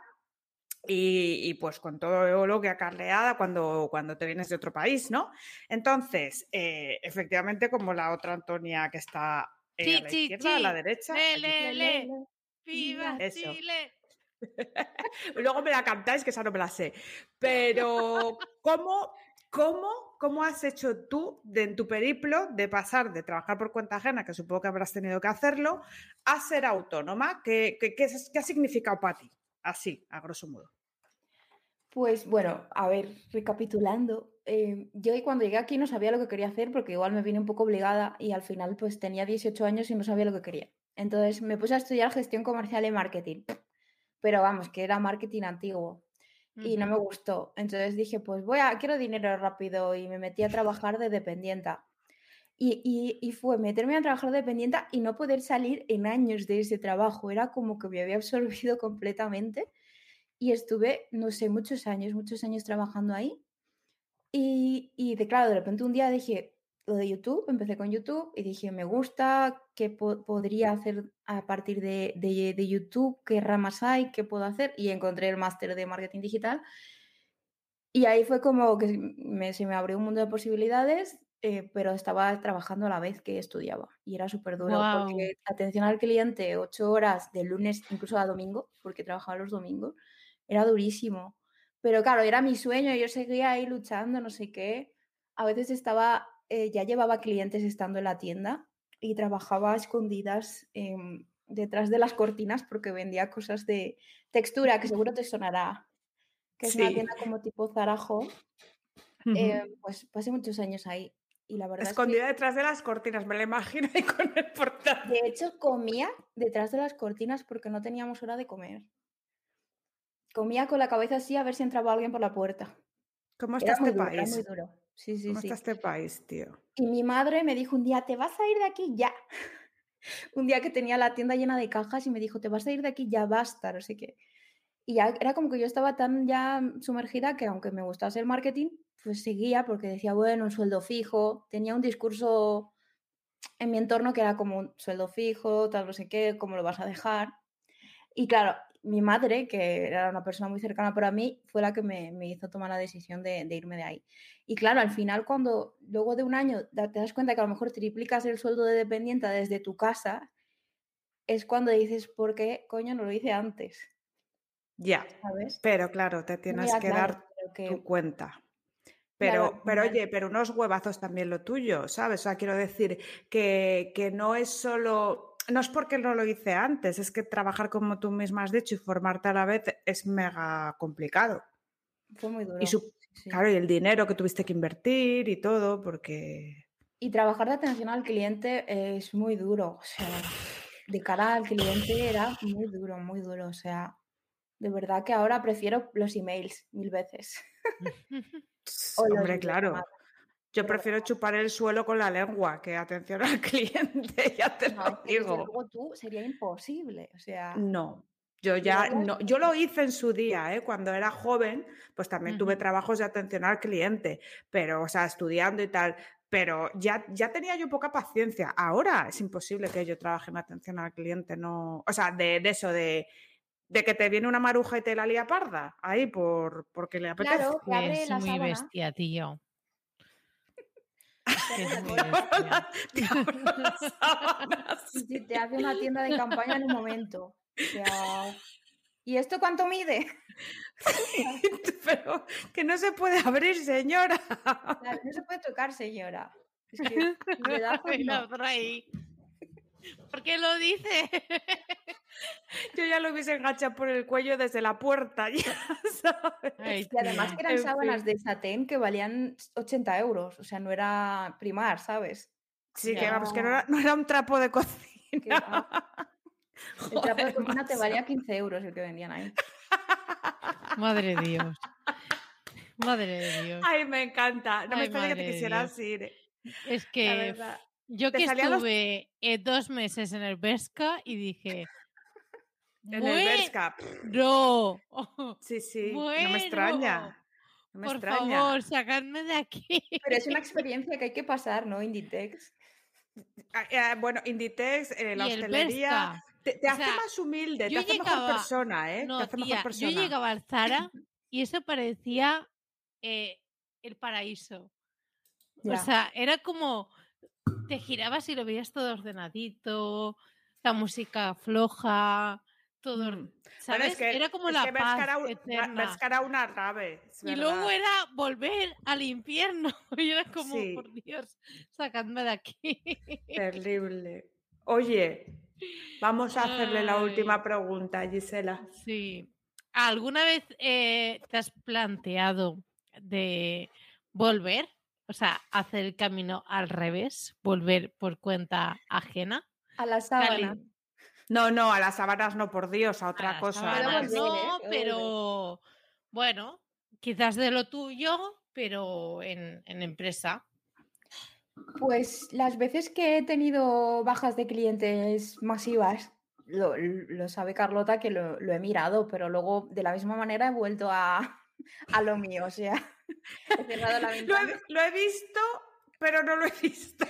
y, pues con todo lo que acarreada cuando, cuando te vienes de otro país, ¿no? Entonces, eh, efectivamente, como la otra Antonia que está eh, a la izquierda, a la derecha. Le, le, ¡Viva Chile! Luego me la cantáis, que esa no me la sé. Pero, ¿cómo, cómo, cómo has hecho tú en tu periplo de pasar de trabajar por cuenta ajena, que supongo que habrás tenido que hacerlo, a ser autónoma? ¿Qué, qué, qué, ha significado para ti? Así, a grosso modo. Pues bueno, a ver, recapitulando, eh, yo cuando llegué aquí no sabía lo que quería hacer porque igual me vine un poco obligada y al final pues tenía 18 años y no sabía lo que quería. Entonces me puse a estudiar gestión comercial y marketing pero vamos, que era marketing antiguo y no me gustó. Entonces dije, pues voy a, quiero dinero rápido y me metí a trabajar de dependienta. Y, y, fue meterme a trabajar de dependienta y no poder salir en años de ese trabajo. Era como que me había absorbido completamente y estuve, no sé, muchos años, muchos años trabajando ahí. Y, y de claro, de repente un día dije, lo de YouTube, empecé con YouTube y dije, me gusta, ¿qué podría hacer a partir de, de, YouTube? ¿Qué ramas hay? ¿Qué puedo hacer? Y encontré el máster de marketing digital. Y ahí fue como que me, se me abrió un mundo de posibilidades, eh, pero estaba trabajando a la vez que estudiaba. Y era súper duro porque atención al cliente, ocho horas de lunes, incluso a domingo, porque trabajaba los domingos, era durísimo. Pero claro, era mi sueño, yo seguía ahí luchando, no sé qué. A veces estaba eh, ya llevaba clientes estando en la tienda y trabajaba a escondidas em, detrás de las cortinas porque vendía cosas de textura que seguro te sonará, que es una tienda como tipo Zarajo. Eh, pues pasé muchos años ahí. Y la verdad Escondida detrás de las cortinas, me la imagino ahí con el portal. De hecho, comía detrás de las cortinas porque no teníamos hora de comer. Comía con la cabeza así a ver si entraba alguien por la puerta. ¿Cómo está este país? muy duro. Sí, sí, ¿Cómo está este país, tío? Y mi madre me dijo un día, te vas a ir de aquí ya. un día que tenía la tienda llena de cajas y me dijo, te vas a ir de aquí ya, basta, no sé qué. Y ya era como que yo estaba tan ya sumergida que aunque me gustase el marketing, pues seguía porque decía, bueno, un sueldo fijo. Tenía un discurso en mi entorno que era como un sueldo fijo, tal, no sé qué, ¿cómo lo vas a dejar? Y claro, mi madre, que era una persona muy cercana para mí, fue la que me, hizo tomar la decisión de, irme de ahí. Y claro, al final, cuando luego de un año te das cuenta que a lo mejor triplicas el sueldo de dependiente desde tu casa, es cuando dices, ¿por qué coño no lo hice antes? Ya, ¿sabes? Pero claro, te tienes que dar tu cuenta. Pero, pero oye, pero unos huevazos también lo tuyo, ¿sabes? O sea, quiero decir que, que no es solo no es porque no lo hice antes, es que trabajar como tú misma has dicho y formarte a la vez es mega complicado. Fue muy duro. Y Claro, y el dinero que tuviste que invertir y todo, porque... Y trabajar de atención al cliente es muy duro, o sea, de cara al cliente era muy duro, muy duro, o sea, de verdad que ahora prefiero los emails mil veces. Hombre, claro. Yo prefiero chupar el suelo con la lengua que atención al cliente, ya te lo digo. Luego tú sería imposible, o sea. No, yo ya no, yo lo hice en su día, ¿eh? cuando era joven, pues también tuve trabajos de atención al cliente, pero, o sea, estudiando y tal, pero ya, ya tenía yo poca paciencia. Ahora es imposible que yo trabaje en atención al cliente, no, o sea, de, eso, de, de que te viene una maruja y te la lía parda, ahí por, porque le apetece. Claro, es muy bestia, tío. te hace una tienda de campaña en un momento. ¿Y esto cuánto mide? Pero que no se puede abrir, señora. no se puede tocar, señora. Es que ¿Por qué lo dice? Yo ya lo hubiese enganchado por el cuello desde la puerta, y además que eran sábanas de satén que valían 80 euros, o sea, no era primar, ¿sabes? Sí, que vamos, que no era, un trapo de cocina. El trapo de cocina te valía 15 euros el que vendían ahí. Madre de Dios. Madre de Dios. Ay, me encanta. No me extraña que te quisieras ir. Es que yo que estuve eh, dos meses en el Vesca y dije. En el Vesca. No. Sí, sí. No me extraña. No me Por extraña. favor, sacadme de aquí. Pero es una experiencia que hay que pasar, ¿no? Inditex. Ah, eh, bueno, Inditex, eh, la hostelería. Te, hace más humilde, te hace mejor persona, ¿eh? No, te hace mejor persona. Yo llegaba al Zara y eso parecía el paraíso. O sea, era como te girabas y lo veías todo ordenadito, la música floja, todo. Mm. ¿Sabes? era como la paz eterna. una rave. Y luego era volver al infierno. Y era como, por Dios, sacadme de aquí. Terrible. Oye, vamos a hacerle la última pregunta, Gisela. Sí. ¿Alguna vez eh, te has planteado de volver? O sea, hacer el camino al revés, volver por cuenta ajena. A la sábana. No, no, a las sábanas no, por Dios, a otra cosa. no, pero bueno, quizás de lo tuyo, pero en, empresa. Pues las veces que he tenido bajas de clientes masivas, lo, sabe Carlota que lo, he mirado, pero luego de la misma manera he vuelto a, a lo mío, o sea, he cerrado la ventana. Lo he, visto, pero no lo he visto.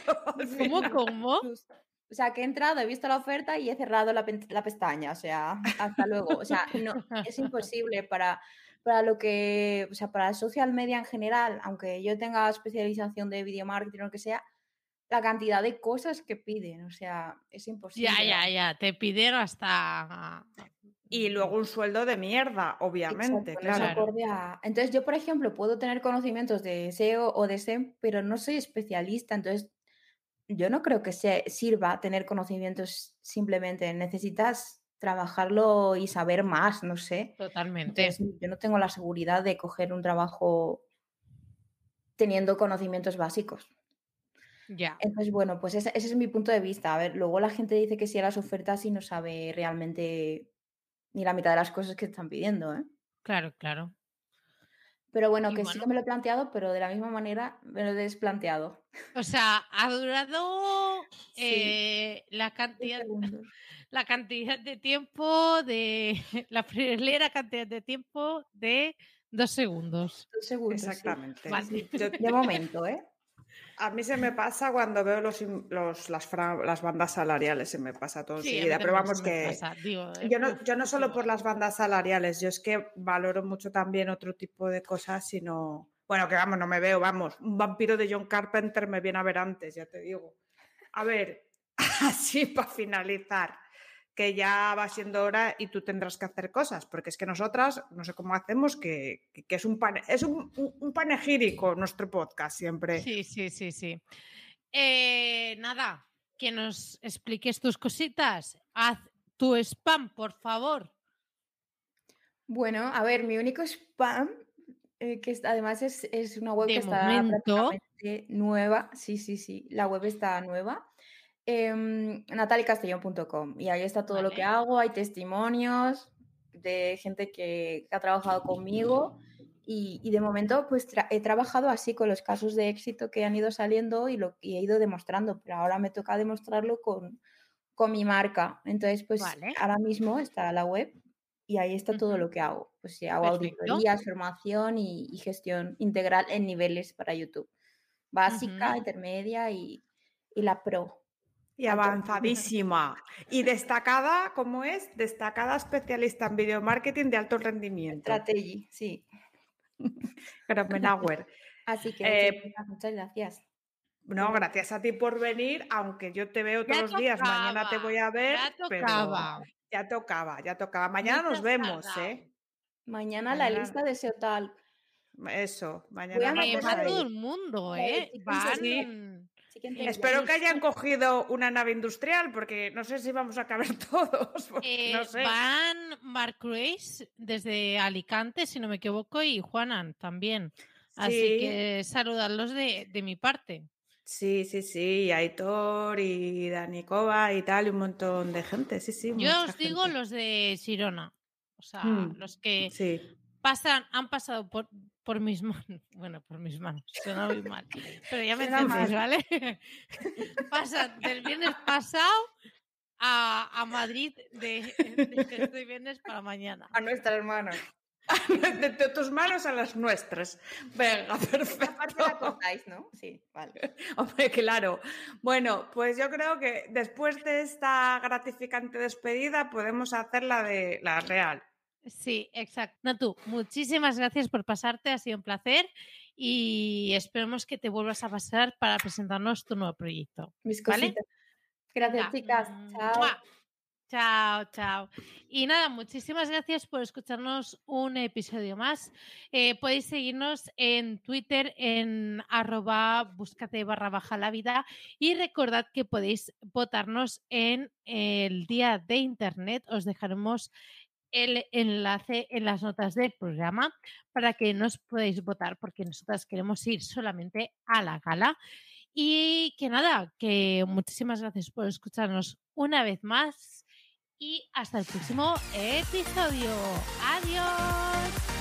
¿Cómo? ¿Cómo? O sea, que he entrado, he visto la oferta y he cerrado la, pestaña, o sea, hasta luego. O sea, no, es imposible para, para lo que, o sea, para social media en general, aunque yo tenga especialización de video marketing o lo que sea, la cantidad de cosas que piden, o sea, es imposible. Ya, ya, ya, te piden hasta y luego un sueldo de mierda, obviamente, claro. Entonces yo, por ejemplo, puedo tener conocimientos de SEO o de SEM, pero no soy especialista, entonces yo no creo que se sirva tener conocimientos simplemente, necesitas trabajarlo y saber más, no sé. Totalmente. yo no tengo la seguridad de coger un trabajo teniendo conocimientos básicos. Ya. Entonces, bueno, pues ese, ese, es mi punto de vista. A ver, luego la gente dice que sí a las ofertas y no sabe realmente ni la mitad de las cosas que están pidiendo, ¿eh? Claro, claro. Pero bueno, que sí que me lo he planteado, pero de la misma manera me lo he desplanteado. O sea, ha durado eh, la cantidad la cantidad de tiempo de la primera cantidad de tiempo de dos segundos. Dos segundos. Exactamente. De momento, ¿eh? A mí se me pasa cuando veo los, los las, las, bandas salariales, se me pasa todo enseguida. Pero vamos que yo, no, yo no solo por las bandas salariales, yo es que valoro mucho también otro tipo de cosas, sino, bueno, que vamos, no me veo, vamos, un vampiro de John Carpenter me viene a ver antes, ya te digo. A ver, así para finalizar que ya va siendo hora y tú tendrás que hacer cosas, porque es que nosotras, no sé cómo hacemos, que, es, un, es un, un, panegírico nuestro podcast siempre. Sí, sí, sí, sí. Eh, nada, que nos expliques tus cositas. Haz tu spam, por favor. Bueno, a ver, mi único spam, eh, que además es, una web que está prácticamente nueva. Sí, sí, sí, la web está nueva. Eh, natalicastellón.com y ahí está todo lo que hago, hay testimonios de gente que ha trabajado conmigo y, de momento, pues he trabajado así con los casos de éxito que han ido saliendo y lo he ido demostrando, pero ahora me toca demostrarlo con, con mi marca. Entonces, pues ahora mismo está la web y ahí está todo lo que hago. Pues sí, hago auditorías, formación y, gestión integral en niveles para YouTube. Básica, intermedia y, y la pro. Y avanzadísima. Y destacada, ¿cómo es? Destacada especialista en video marketing de alto rendimiento. Strategy, sí. Gramenauer. Así que eh, muchas gracias. No, gracias a ti por venir, aunque yo te veo todos los días, mañana te voy a ver. Ya tocaba. ya tocaba, ya tocaba. Mañana nos vemos, ¿eh? Mañana, la lista de tal Eso, mañana. Voy a todo el mundo, ¿eh? Espero que hayan cogido una nave industrial, porque no sé si vamos a caber todos. Eh, van Mark Grace desde Alicante, si no me equivoco, y Juanan también. Así que saludarlos de, de, mi parte. Sí, sí, sí, Aitor y Danikova y tal, y un montón de gente, sí, sí. Yo os digo los de Sirona, o sea, hmm, los que pasan, han pasado por, por mis manos. Bueno, por mis manos, suena muy mal. Pero ya me entendéis, ¿vale? Pasa del viernes pasado a, a Madrid de, de, este viernes para mañana. A nuestras manos. De, tus manos a las nuestras. Venga, perfecto. La contáis, ¿no? Sí, vale. Hombre, claro. Bueno, pues yo creo que después de esta gratificante despedida podemos hacer la de la real. Sí, exacto. No, tú, muchísimas gracias por pasarte, ha sido un placer y esperemos que te vuelvas a pasar para presentarnos tu nuevo proyecto. Mis cositas. Gracias, chicas. Chao. Chao, chao. Y nada, muchísimas gracias por escucharnos un episodio más. Eh, podéis seguirnos en Twitter en arroba búscate barra baja la vida y recordad que podéis votarnos en el día de internet. Os dejaremos el enlace en las notas del programa para que nos podáis votar, porque nosotras queremos ir solamente a la gala. Y que nada, que muchísimas gracias por escucharnos una vez más y hasta el próximo episodio. Adiós.